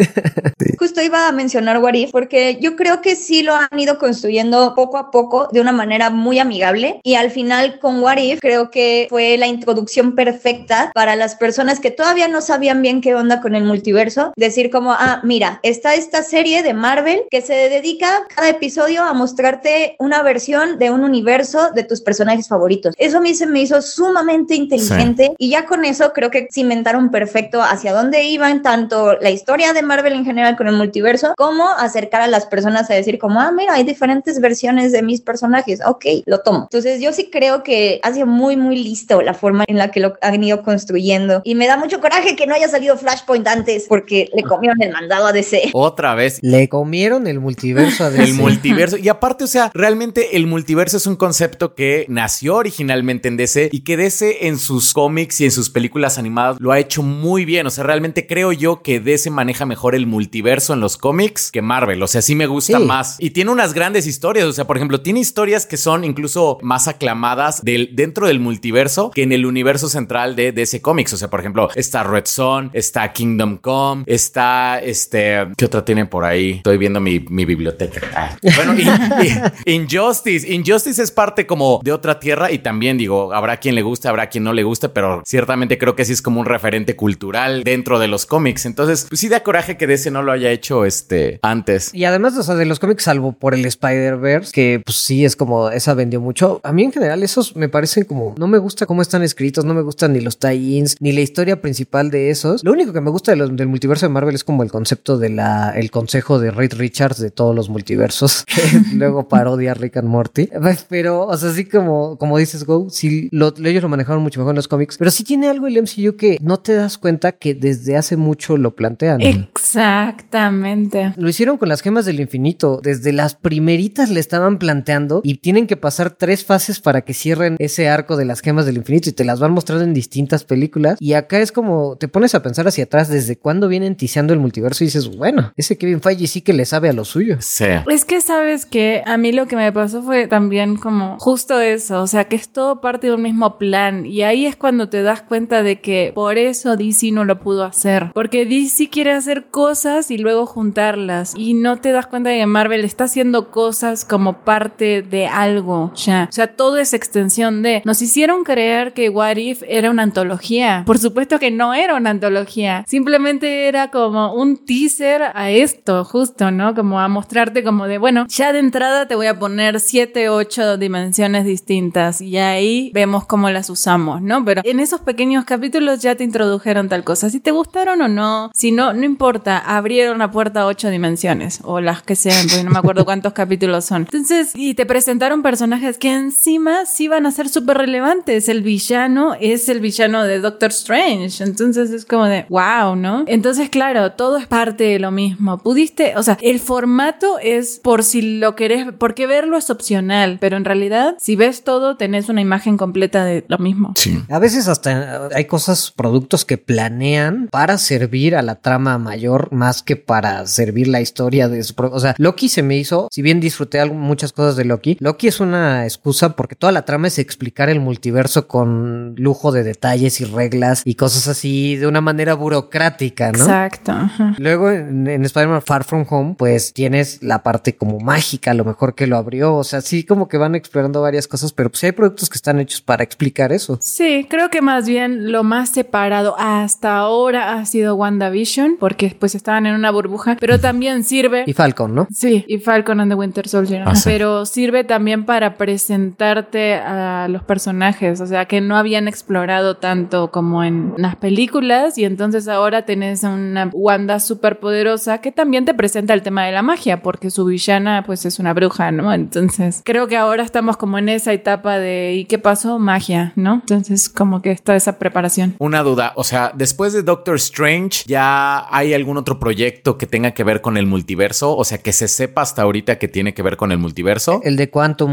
Justo iba a mencionar Warif porque yo creo que sí lo han ido construyendo poco a poco de una manera muy amigable y al final con Warif creo que fue la introducción perfecta para las personas que todavía no sabían bien qué onda con el multiverso, decir como, ah, mira, está esta serie de Marvel que se dedica cada episodio a mostrarte una versión de un universo de tus personajes favoritos. Eso a mí se me hizo sumamente inteligente y ya con eso creo que cimentaron perfecto hacia dónde iban tanto la historia de Marvel en general con el multiverso como acercar a las personas a decir como, ah, mira, hay diferentes versiones de mis personajes. Ok, lo tomo. Entonces yo sí creo que ha sido muy, muy listo la forma en la que lo han ido construyendo y me da mucho coraje que no haya salido Flashpoint antes porque le comieron el mandado a DC. Otra vez. Le comieron el multiverso a DC. El multiverso. Y aparte, o sea, realmente el multiverso es un concepto que nació originalmente en DC y que DC en sus cómics y en sus películas animadas lo ha hecho muy bien. O sea, realmente creo yo que DC maneja mejor el multiverso en los cómics que Marvel. O sea, sí me gusta más. Y tiene unas grandes historias. O sea, por ejemplo, tiene historias que son incluso más aclamadas del, dentro del multiverso que en el universo central de DC Comics. O sea, por ejemplo, está Red Son, está Kingdom Come, está este. ¿Qué otra tiene por ahí? Estoy viendo mi, biblioteca. Ah. Bueno, (laughs) Injustice. Injustice es parte como de otra tierra y también digo, habrá quien le guste, habrá quien no le guste, pero ciertamente creo que sí es como un referente cultural dentro de los cómics. Entonces, pues sí da coraje que DC no lo haya hecho este antes. Y además, o sea, de los cómics, salvo por el Spider-Verse, que pues sí es como esa vendió mucho. A mí en general esos me parecen como no me gusta cómo están escritos, no me gustan ni los tie-ins, ni la historia principal de esos. Lo único que me gusta de los, del multiverso de Marvel es como el concepto de la el consejo de Reed Richards de todos los multiversos, (laughs) que (laughs) luego parodia Rick and Morty. Pero, o sea, así como, como dices, Go, sí, lo, ellos lo manejaron mucho mejor en los cómics, pero sí tiene algo el MCU que no te das cuenta que desde hace mucho lo plantean. Exactamente. Lo hicieron con las gemas del infinito. Desde las primeritas le estaban planteando y tienen que pasar tres fases para que cierren ese arco de las gemas del infinito y te las van mostrando en distintas películas. Y acá es como te pones a pensar hacia atrás desde cuándo vienen ticiando el multiverso y dices, bueno, ese Kevin Feige sí que le sabe a lo suyo. Sí. Es que sabes que a mí lo que me pasó fue también como justo eso, o sea, que es todo parte de un mismo plan y ahí es cuando te das cuenta de que por eso DC no lo pudo hacer, porque DC quiere hacer cosas y luego juntarlas y no te das cuenta de que Marvel está haciendo cosas como parte de algo, ya. O sea, todo es extensión de nos hicieron creer que What If era una antología. Por supuesto que no era una antología, simplemente era como un teaser a esto, justo, ¿no? Como a mostrarte como de, bueno, ya de entrada te voy a poner siete, ocho dimensiones distintas y ahí vemos cómo las usamos, ¿no? Pero en esos pequeños capítulos ya te introdujeron tal cosa. Si te gustaron o no, si no, no importa, abrieron la puerta a ocho dimensiones o las que sean, porque no me acuerdo (laughs) cuántos capítulos son. Entonces, y te presentaron personajes que encima sí van a ser súper relevantes. El villano es el villano de Doctor Strange. Entonces es como de, wow, ¿no? Entonces, claro, todo es parte de lo mismo. Pudiste, o sea, el formato es por si lo querés, porque verlo es opcional, pero en realidad, si ves todo, tenés una imagen completa de lo mismo. Sí. A veces hasta hay cosas, productos que planean para servir a la trama mayor más que para servir la historia de su... O sea, Loki se me hizo, si bien disfruté algo- muchas cosas de Loki, Loki es una excusa porque toda la trama es explicar el multiverso con lujo de detalles y reglas y cosas así de una manera burocrática, ¿no? Exacto. ajá. Luego en, en Spider-Man Far From Home, pues tienes la parte como mágica, a lo mejor que lo abrió. O sea, sí, como que van explorando varias cosas, pero pues hay productos que están hechos para explicar eso. Sí, creo que más bien lo más separado hasta ahora ha sido WandaVision, porque pues estaban en una burbuja, pero también sirve. Y Falcon, ¿no? Sí, y Falcon and the Winter Soldier. Ah, sí. Pero sirve también para presentarte a los personajes, o sea, que no habían explorado tanto como en las películas y entonces ahora tenés a una Wanda súper poderosa que también te presenta el tema de la magia, porque su villana pues es una bruja, ¿no? Entonces creo que ahora estamos como en esa etapa de ¿y qué pasó? Magia, ¿no? Entonces como que está esa preparación. Una duda, o sea, después de Doctor Strange, ¿ya hay algún otro proyecto que tenga que ver con el multiverso? O sea, que se sepa hasta ahorita que tiene que ver con el multiverso. El de Quantum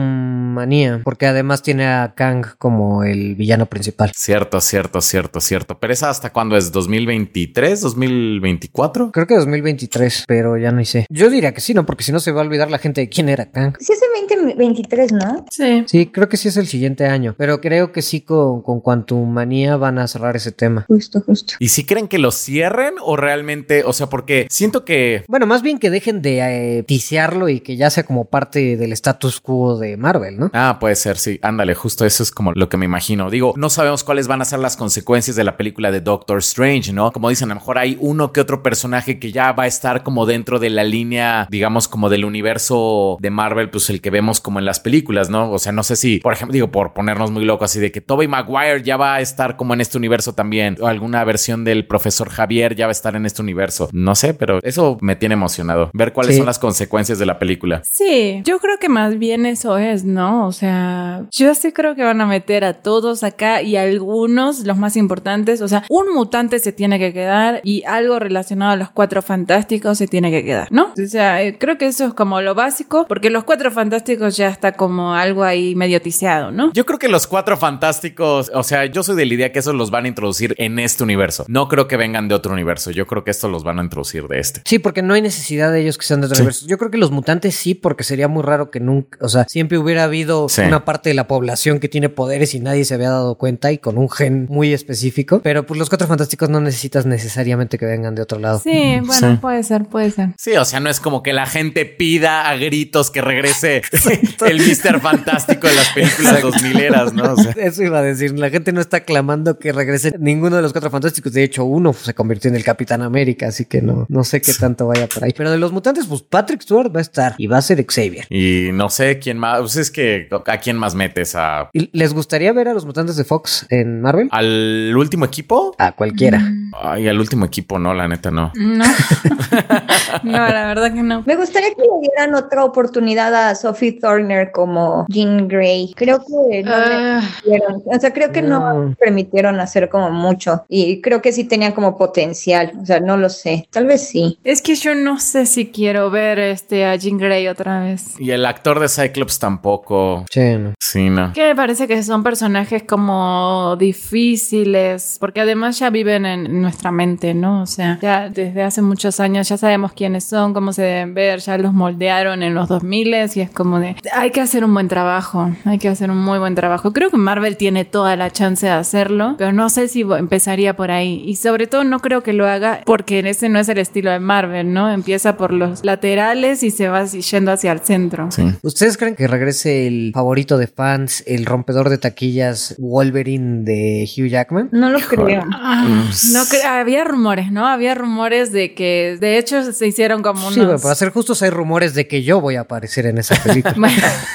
Manía, porque además tiene a Kang como el villano principal. Cierto, cierto, cierto, cierto. Pero esa hasta cuándo es? ¿2023? ¿2024? Creo que 2023, pero ya no sé. Yo diría que sí, ¿no? Porque si no se va a olvidar la gente de quién era Kang. Sí, es el 2023, ¿no? Sí. Sí, creo que sí es el siguiente año, pero creo que sí con, con Quantum Manía van a cerrar ese tema. Justo, justo. ¿Y si creen que lo cierren o realmente, o sea, porque siento que Bueno, más bien que dejen de eh, tisearlo y que ya sea como parte del status quo de Marvel, ¿no? Ah, puede ser, sí. Ándale, justo eso es como lo que me imagino. Digo, no sabemos cuáles van a ser las consecuencias de la película de Doctor Strange, ¿no? Como dicen, a lo mejor hay uno que otro personaje que ya va a estar como dentro de la línea, digamos, como del universo de Marvel, pues el que vemos como en las películas, ¿no? O sea, no sé si, por ejemplo, digo, por ponernos muy locos, así de que Tobey Maguire ya va a estar como en este universo también, o alguna versión del profesor Javier ya va a estar en este universo. No sé, pero eso me tiene emocionado. Ver cuáles Sí. son las consecuencias de la película. Sí, yo creo que más bien eso es, ¿no? O sea, yo sí creo que van a meter a todos acá y algunos, los más importantes, o sea, un mutante se tiene que quedar y algo relacionado a los cuatro fantásticos se tiene que quedar, ¿no? O sea, eh, creo que eso es como lo básico, porque los cuatro fantásticos ya está como algo ahí medio tiseado, ¿no? Yo creo que los cuatro fantásticos, o sea, yo soy de la idea que esos los van a introducir en este universo. No creo que vengan de otro universo. Yo creo que estos los van a introducir de este. Sí, porque no hay necesidad de ellos que sean de otro Sí. universo. Yo creo que los mutantes sí, porque sería muy raro que nunca, o sea, siempre hubiera habido Sí. una parte de la población que tiene poderes y nadie se había dado cuenta y con un gen muy específico. Pero pues los cuatro fantásticos no necesitas necesariamente que vengan de otro lado. Sí, bueno, Sí. puede ser, puede ser. Sí, o sea, no es como que la gente pida a gritos que regrese (laughs) el Mister Fantástico de las películas dos mileras, ¿no? O sea, (laughs) Eso iba a decir, la gente no está clamando que regrese ninguno de los cuatro fantásticos. De hecho, uno se convirtió en el Capitán América, así que no, no sé qué tanto vaya por ahí. Pero de los mutantes, pues Patrick Stewart va a estar y va a ser Xavier. y no sé quién más, pues es que a quién más metes a ¿Y ¿Les gustaría ver a los mutantes de Fox en Marvel? al último equipo. A cualquiera. Ay, al último equipo, no, la neta no. No. (laughs) no, la verdad que no. Me gustaría que le dieran otra oportunidad a Sophie Turner como Jean Grey. Creo que no le Ah, permitieron, o sea, creo que no. Permitieron hacer como mucho y creo que sí tenía como potencial, o sea, no lo sé, tal vez sí. es que yo no sé si quiero ver este a Jean Grey otra vez. Y el actor de Cyclops tampoco. Sí, no. Sí, no. Que me parece que son personajes como difíciles, porque además ya viven en nuestra mente, ¿no? O sea, ya desde hace muchos años ya sabemos quiénes son, cómo se deben ver, ya los moldearon en los 2000 y es como de, hay que hacer un buen trabajo, hay que hacer un muy buen trabajo. Creo que Marvel tiene toda la chance de hacerlo, pero no sé si empezaría por ahí. Y sobre todo no creo que lo haga porque ese no es el estilo de Marvel, ¿no? Empieza por los laterales y se va yendo hacia el centro. ¿Ustedes creen que regrese el favorito de fans, el rompedor de taquillas Wolverine de Hugh Jackman? No lo creo. Ah, no había rumores, ¿no? Había rumores de que, de hecho, se hicieron como unos... Sí, para ser justos, hay rumores de que yo voy a aparecer en esa película. (laughs)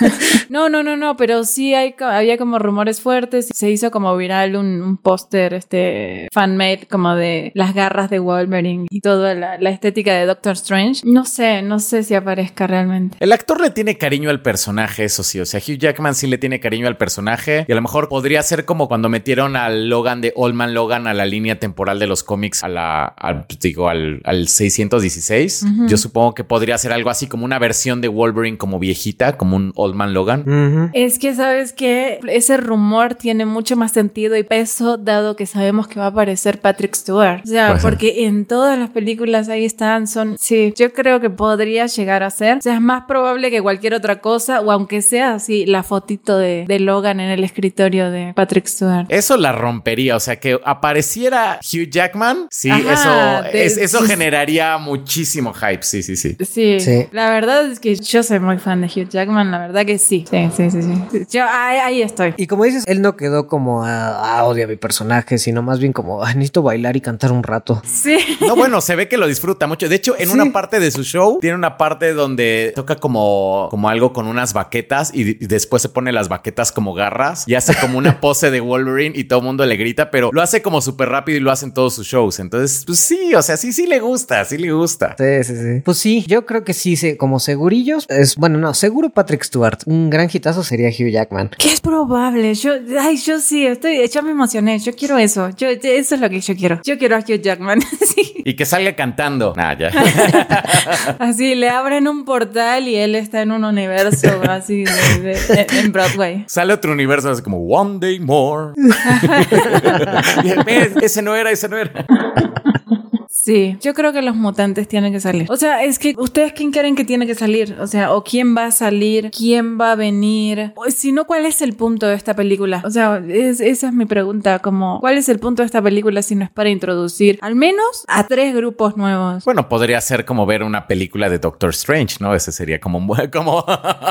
(laughs) no, no, no, no, pero sí hay, había como rumores fuertes. Se hizo como viral un, póster, este, fan-made, como de las garras de Wolverine y toda la, estética de Doctor Strange. No sé, no sé si aparezca realmente. El actor le tiene cariño al personaje, eso sí. O sea, Hugh Jackman sí le tiene cariño al personaje y a lo mejor podría ser como cuando metieron al Logan de Old Man Logan a la línea temporal de los cómics a la, al, digo, al, 616. Yo supongo que podría ser algo así como una versión de Wolverine como viejita, como un Old Man Logan. Es que sabes que ese rumor tiene mucho más sentido y peso dado que sabemos que va a aparecer Patrick Stewart. O sea, porque en todas las películas ahí están, son, sí, yo creo que podría llegar a ser. O sea, es más probable que cualquier otra cosa, o aunque sea así, la fotito de, de Logan en el escritorio de Patrick Stewart. Eso la rompería, o sea, que apareciera Hugh Jackman, sí, eso, eso generaría muchísimo hype, sí, sí, sí. Sí, la verdad es que yo soy muy fan de Hugh Jackman, la verdad que sí. Sí, sí, sí. sí. Yo ahí, estoy. Y como dices, él no quedó como a, odio a mi personaje, sino más bien como necesito bailar y cantar un rato. Sí. (laughs) No, bueno, se ve que lo disfruta mucho. De hecho, en una parte de su show, tiene una parte donde toca como, como algo con unas baquetas y, después se pone las baquetas como garras y hace como una (laughs) pose de Wolverine y todo el mundo le grita, pero lo hace como súper rápido y lo hace en todos sus shows. Entonces, pues sí, o sea, sí, sí le gusta, sí le gusta. Sí, sí, sí. Pues sí, yo creo que sí, como segurillos, es bueno, no, seguro Patrick Stewart. Un gran hitazo sería Hugh Jackman. Que es probable. Yo, ay, yo sí, estoy, yo me emocioné. Yo quiero eso. Yo, eso es lo que yo quiero. Yo quiero a Hugh Jackman. (laughs) sí. Y que salga cantando. Nah, ya. (laughs) así, le abren un portal y él está en un universo así de, en Broadway. Sale otro universo así como One Day More. (laughs) ese no era, ese no era. (laughs) Sí, yo creo que los mutantes tienen que salir. O sea, es que ustedes quién creen que tiene que salir, o sea, o quién va a salir, quién va a venir, o si no, ¿cuál es el punto de esta película? O sea, esa es mi pregunta, como, ¿cuál es el punto de esta película si no es para introducir al menos a tres grupos nuevos? Bueno, podría ser como ver una película de Doctor Strange, ¿no? Ese sería como, (laughs) como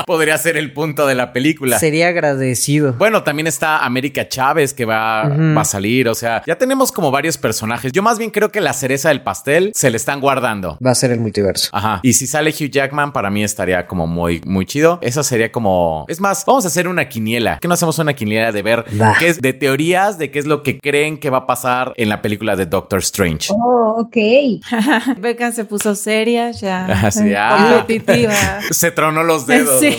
podría ser el punto de la película. Sería agradecido. Bueno, también está América Chávez que va, va a salir, o sea, ya tenemos como varios personajes. Yo más bien creo que la cereza del pastel se le están guardando. Va a ser el multiverso. Ajá. Y si sale Hugh Jackman, para mí estaría como muy, muy chido. Eso sería como. Es más, vamos a hacer una quiniela. ¿Qué no hacemos una quiniela de ver qué es de teorías de qué es lo que creen que va a pasar en la película de Doctor Strange? Oh, ok. (laughs) Becca se puso seria ya. (laughs) Así, ah, competitiva. (laughs) Se tronó los dedos. Sí.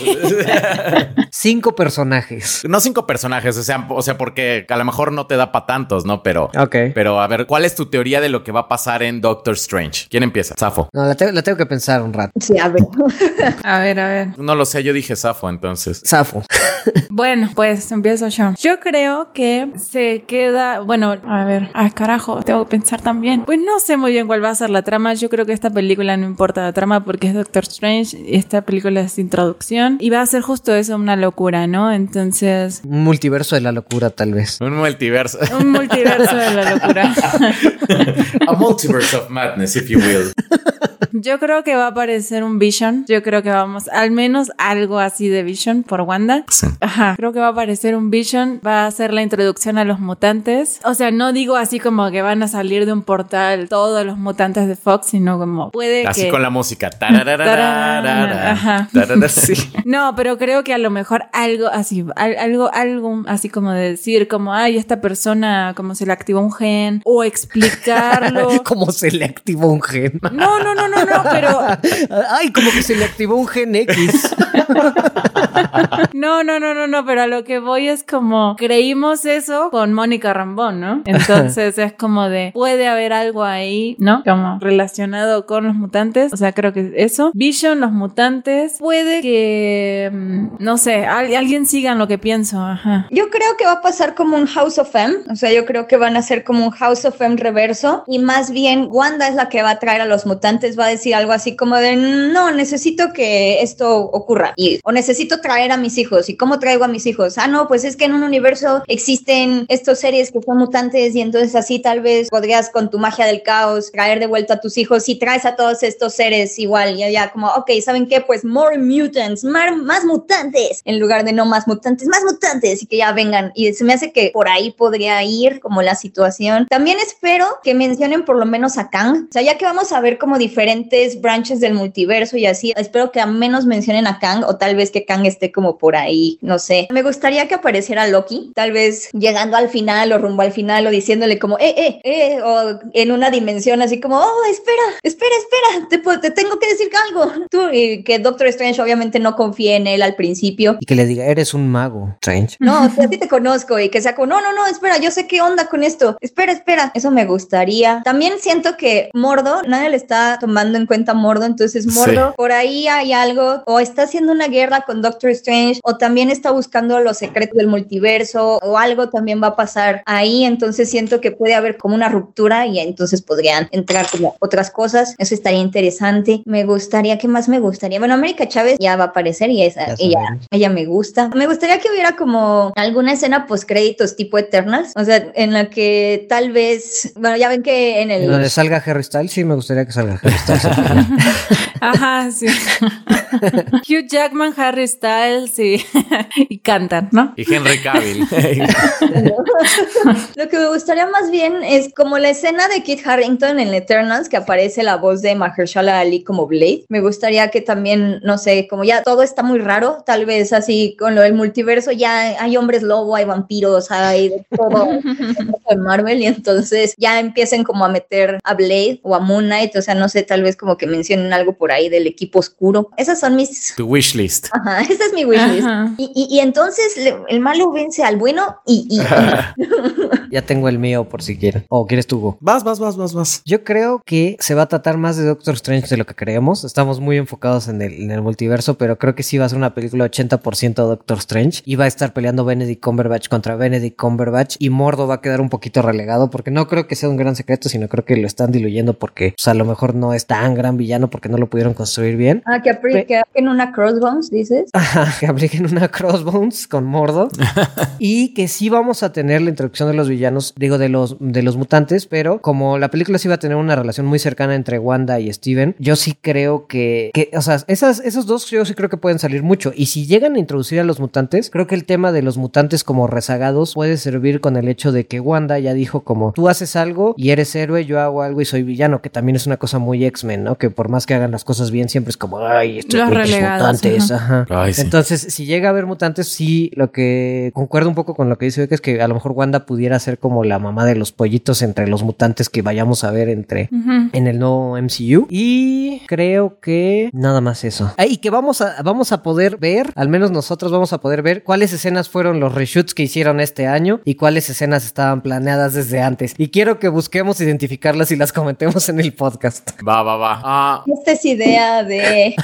cinco personajes. No cinco personajes, o sea, o sea, porque a lo mejor no te da para tantos, ¿no? Pero. Ok. Pero a ver, ¿cuál es tu teoría de lo que va a pasar en Doctor Strange. ¿Quién empieza? Safo. No, la, tengo que pensar un rato. Sí, a ver. (laughs) a ver, a ver. No lo sé, yo dije Safo entonces. Safo. (laughs) bueno, pues empiezo yo. Yo creo que se queda, bueno, a ver, ay carajo, tengo que pensar también. Pues no sé muy bien cuál va a ser la trama. Yo creo que esta película no importa la trama porque es Doctor Strange. Esta película es introducción y va a ser justo eso, una locura, ¿no? Entonces. Un multiverso de la locura, tal vez. Un multiverso. Un multiverso de la locura. (laughs) A multiverse of madness, if you will. (laughs) Yo creo que va a aparecer un Vision. Yo creo que vamos, al menos algo así de Vision por Wanda. Sí. Ajá. Creo que va a aparecer un Vision. Va a ser la introducción a los mutantes. O sea, no digo así como que van a salir de un portal todos los mutantes de Fox, sino como puede así con la música. Ajá. (laughs) Sí. No, pero creo que a lo mejor algo así, algo, algo así como de decir, como, ay, esta persona, como se le activó un gen, o explicarlo. (laughs) como se le activó un gen. (laughs) No, no, no, no, no, pero. (laughs) Ay, como que se le activó un gen X. (laughs) No, no, no, no, no, pero a lo que voy es como creímos eso con Mónica Rambón, ¿no? Entonces es como de puede haber algo ahí, ¿no? Como relacionado con los mutantes. O sea, creo que eso. Vision, los mutantes. Puede que, mm, no sé, al- alguien siga en lo que pienso. Ajá. Yo creo que va a pasar como un House of M, o sea, yo creo que van a ser como un House of M reverso y más bien Wanda es la que va a traer a los mutantes, va a decir algo así como de, no, necesito que esto ocurra y, o necesito traer a mis hijos y cómo traigo a mis hijos. Ah, no, pues es que en un universo existen estos seres que son mutantes y entonces así tal vez podrías con tu magia del caos traer de vuelta a tus hijos y traes a todos estos seres igual y ya como, ok, ¿saben qué? Pues more mutants, mar- más mutantes en lugar de no más mutantes, más mutantes y que ya vengan. Y se me hace que por ahí podría ir como la situación. También espero que mencionen por lo menos a Kang. O sea, ya que vamos a ver como diferentes branches del multiverso y así, espero que al menos mencionen a Kang o tal vez que Kang esté como por ahí, no sé. Me gustaría que apareciera Loki, tal vez llegando al final o rumbo al final o diciéndole como, eh, eh, eh, o en una dimensión así como, oh, espera, espera, espera, te, te tengo que decir algo. Tú, y que Doctor Strange obviamente no confíe en él al principio. Y que le diga, eres un mago, Strange. No, a ti te conozco y que sea como, no, no, no, espera, yo sé qué onda con esto. Espera, espera. Eso me gustaría. También siento que Mordo, nadie le está tomando en cuenta a Mordo, entonces Mordo, Sí. por ahí hay algo, o está haciendo una guerra con Doctor Strange, o también está buscando los secretos del multiverso, o algo también va a pasar ahí, entonces siento que puede haber como una ruptura y entonces podrían entrar como otras cosas. Eso estaría interesante. Me gustaría, ¿qué más me gustaría? Bueno, América Chávez ya va a aparecer y esa, ella, ella me gusta. Me gustaría que hubiera como alguna escena post créditos tipo Eternals, o sea, en la que tal vez, bueno, ya ven que en el Donde salga Harry Styles, sí me gustaría que salga Harry Styles. (laughs) Ajá, sí. (laughs) Hugh Jackman, Harry Styles y, (laughs) y cantan, ¿no? Y Henry Cavill. Lo que me gustaría más bien es como la escena de Kit Harrington en Eternals, que aparece la voz de Mahershala Ali como Blade. Me gustaría que también, no sé, como ya todo está muy raro, tal vez así con lo del multiverso, ya hay hombres lobo, hay vampiros, hay de todo en Marvel, y entonces ya empiecen como a meter a Blade o a Moon Knight, o sea, no sé, tal vez como que mencionen algo por ahí del equipo oscuro. Esas son mis... tu wishlist. Ajá, (laughs) esa es mi wishlist. Ajá. Y, y, y entonces le- el malo vence al bueno y, y- y (laughs) ya tengo el mío por si quieren. ¿O quieres tú, Hugo? Vas, vas, vas, vas, vas. Yo creo que se va a tratar más de Doctor Strange de lo que creemos. Estamos muy enfocados en el, en el multiverso, pero creo que sí va a ser una película 80% Doctor Strange. Y va a estar peleando Benedict Cumberbatch contra Benedict Cumberbatch. Y Mordo va a quedar un poquito relegado porque no creo que sea un gran secreto, sino creo que lo están diluyendo porque pues, a lo mejor no es tan gran villano porque no lo pudieron construir bien. Ah, que apri- que en una crossbones, dices. (laughs) Ajá, que apliquen una Crossbones con Mordo. (laughs) y que sí vamos a tener la introducción de los villanos, digo, de los, de los mutantes, pero como la película sí va a tener una relación muy cercana entre Wanda y Steven, yo sí creo que, que o sea, esas, esos dos yo sí creo que pueden salir mucho. Y si llegan a introducir a los mutantes, creo que el tema de los mutantes como rezagados puede servir con el hecho de que Wanda ya dijo como tú haces algo y eres héroe, yo hago algo y soy villano, que también es una cosa muy X-Men, ¿no? Que por más que hagan las cosas bien, siempre es como, ay, estos Los mutantes, ajá. ajá. Ay, sí. Entonces, si llega a haber mutantes, sí, lo que concuerdo un poco con lo que dice Beca es que a lo mejor Wanda pudiera ser como la mamá de los pollitos entre los mutantes que vayamos a ver entre en el nuevo MCU. Y creo que nada más eso. Ah, y que vamos a, vamos a poder ver, al menos nosotros vamos a poder ver cuáles escenas fueron los reshoots que hicieron este año y cuáles escenas estaban planeadas desde antes. Y quiero que busquemos y las comentemos en el podcast. (laughs) Va, va, va. Ah, Esta es idea de...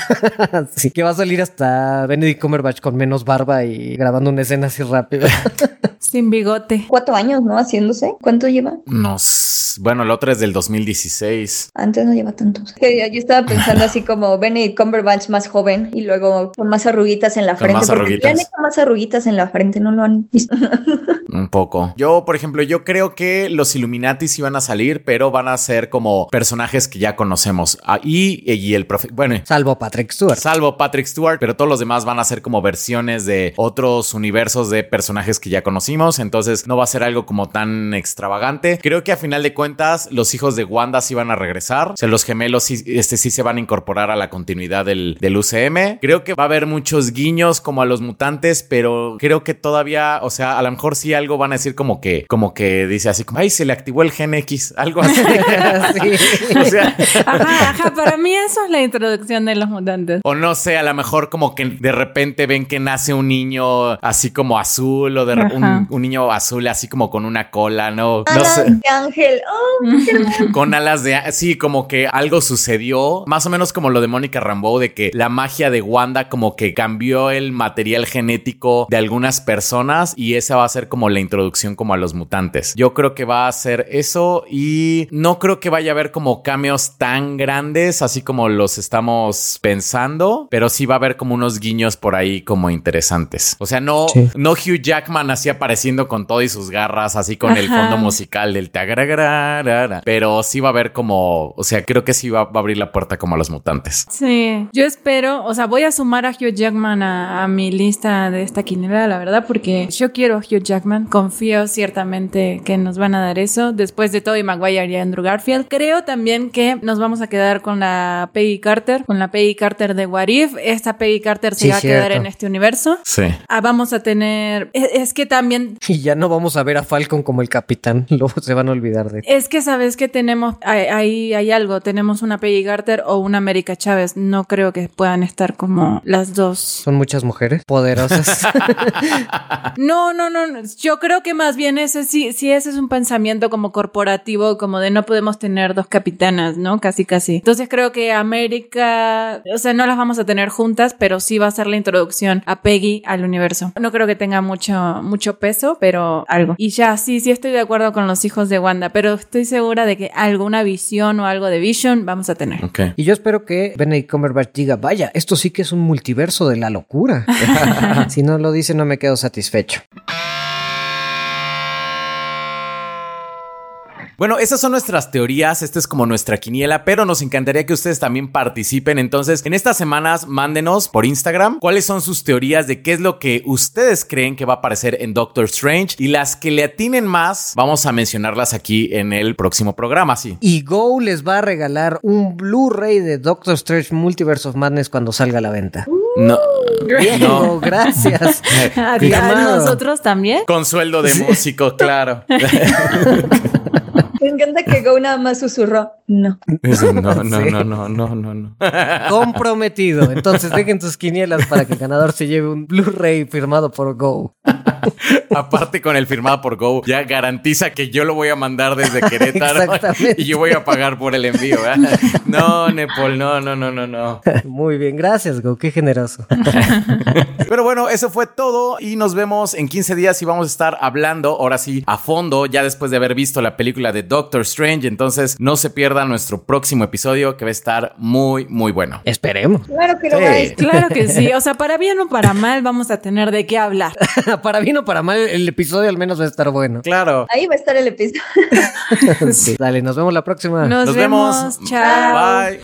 sí, que va a salir hasta Benedict Cumberbatch con menos barba y grabando una escena así rápida. (laughs) Sin bigote. Cuatro años, ¿no? Haciéndose. ¿Cuánto lleva? no. s- Bueno, el otro es del 2016. Antes no lleva tantos. Que Yo estaba pensando así como Benedict Cumberbatch más joven y luego con más arruguitas en la Con frente. más porque arruguitas. Le han hecho más arruguitas en la frente, ¿no lo han visto? (laughs) Un poco. Yo, por ejemplo, yo creo que los Illuminati sí van a salir, pero van a ser como personajes que ya conocemos. Ah, y, y el profe. Bueno, Salvo Patrick Stewart. Salvo Patrick Stewart, pero todos los demás van a ser como versiones de otros universos de personajes que ya conocimos. Entonces no va a ser algo como tan extravagante. Creo que a final de cuentas los hijos de Wanda sí van a regresar. O sea, los gemelos sí, este, sí se van a incorporar a la continuidad del, del UCM. Creo que va a haber muchos guiños como a los mutantes, pero creo que todavía, o sea, a lo mejor sí algo van a decir como que, como que dice así como, ay, se le activó el gen X, (laughs) algo así. (laughs) o sea, ajá, ajá, para mí eso es la introducción de los mutantes. O no sé, a lo mejor como que de repente ven que nace un niño así como azul o de un, un, niño azul así como con una cola, ¿no? No sé. de ángel. Oh, (laughs) con alas de sí, como que algo sucedió, más o menos como lo de Mónica Rambeau de que la magia de Wanda como que cambió el material genético de algunas personas y esa va a ser como la introducción como a los mutantes. Yo creo que va a ser eso y no creo que vaya a haber como cambios tan grandes así como los estamos pensando, pero sí va a haber como unos guiños por ahí como interesantes. O sea, no, sí. no Hugh Jackman así apareciendo con todo y sus garras, así con Ajá. el fondo musical del tagaragara, pero sí va a haber como, o sea, creo que sí va, va, a abrir la puerta como a los mutantes. Sí, yo espero, o sea, voy a sumar a Hugh Jackman a, a mi lista de esta quinela, la verdad, porque yo quiero a Hugh Jackman, confío ciertamente que nos van a dar eso después de Tobey Maguire y Andrew Garfield. Creo también que nos vamos a quedar con la Peggy Carter, con la Peggy Carter de What If. Esta Peggy Carter se sí, va a quedar en este universo. Sí. Ah, vamos a tener, es, es, que también... (laughs) Y ya no vamos a ver a Falcon como el capitán, (laughs) luego se van a olvidar de. Es que sabes que tenemos, ahí hay, algo, tenemos una Peggy Carter o una América Chávez. No creo que puedan estar como las dos. Son muchas mujeres poderosas. (laughs) no, no, no, yo creo que más bien ese sí, sí ese es un pensamiento como corporativo, como de no podemos tener dos capitanas, ¿no? Casi, casi. Entonces creo que América, o sea, no las vamos a tener juntas, pero sí va a ser la introducción a Peggy al universo. No creo que tenga mucho, mucho peso, pero algo. Y ya, sí, sí estoy de acuerdo con los hijos de Wanda, pero estoy segura de que alguna visión o algo de Vision vamos a tener. Okay. Y yo espero que Benedict Cumberbatch diga, vaya, esto sí que es un multiverso de la locura. (laughs) si no lo dice, no me quedo satisfecho. Bueno, esas son nuestras teorías, esta es como nuestra quiniela, pero nos encantaría que ustedes también participen. Entonces, en estas semanas, mándenos por Instagram cuáles son sus teorías de qué es lo que ustedes creen que va a aparecer en Doctor Strange y las que le atinen más, vamos a mencionarlas aquí en el próximo programa, sí. Y Go les va a regalar un Blu-ray de Doctor Strange Multiverse of Madness cuando salga a la venta. No. No. gracias. (laughs) ¿A nosotros también? Con sueldo de músico, claro. (laughs) Me encanta que Go nada más susurró. No. No, no, (laughs) sí. no, no, no, no, no. (laughs) Comprometido. Entonces dejen tus quinielas para que el ganador se lleve un Blu-ray firmado por Go. (laughs) Aparte con el firmado por Go, ya garantiza que yo lo voy a mandar desde Querétaro (laughs) y yo voy a pagar por el envío. (laughs) No, Nepal, no, no, no, no, no. Muy bien, gracias, Go, qué generoso. Pero bueno, eso fue todo y nos vemos en 15 días y vamos a estar hablando, ahora sí, a fondo, ya después de haber visto la película de Doctor Strange. Entonces, no se pierda nuestro próximo episodio que va a estar muy, muy bueno. Esperemos. Claro que lo Sí. Claro que sí. O sea, para bien o para mal, vamos a tener de qué hablar. para bien o para mal, el episodio al menos va a estar bueno. Claro. Ahí va a estar el episodio. (laughs) (laughs) Sí. Dale, nos vemos la próxima. Nos, Nos vemos. Chao. Bye.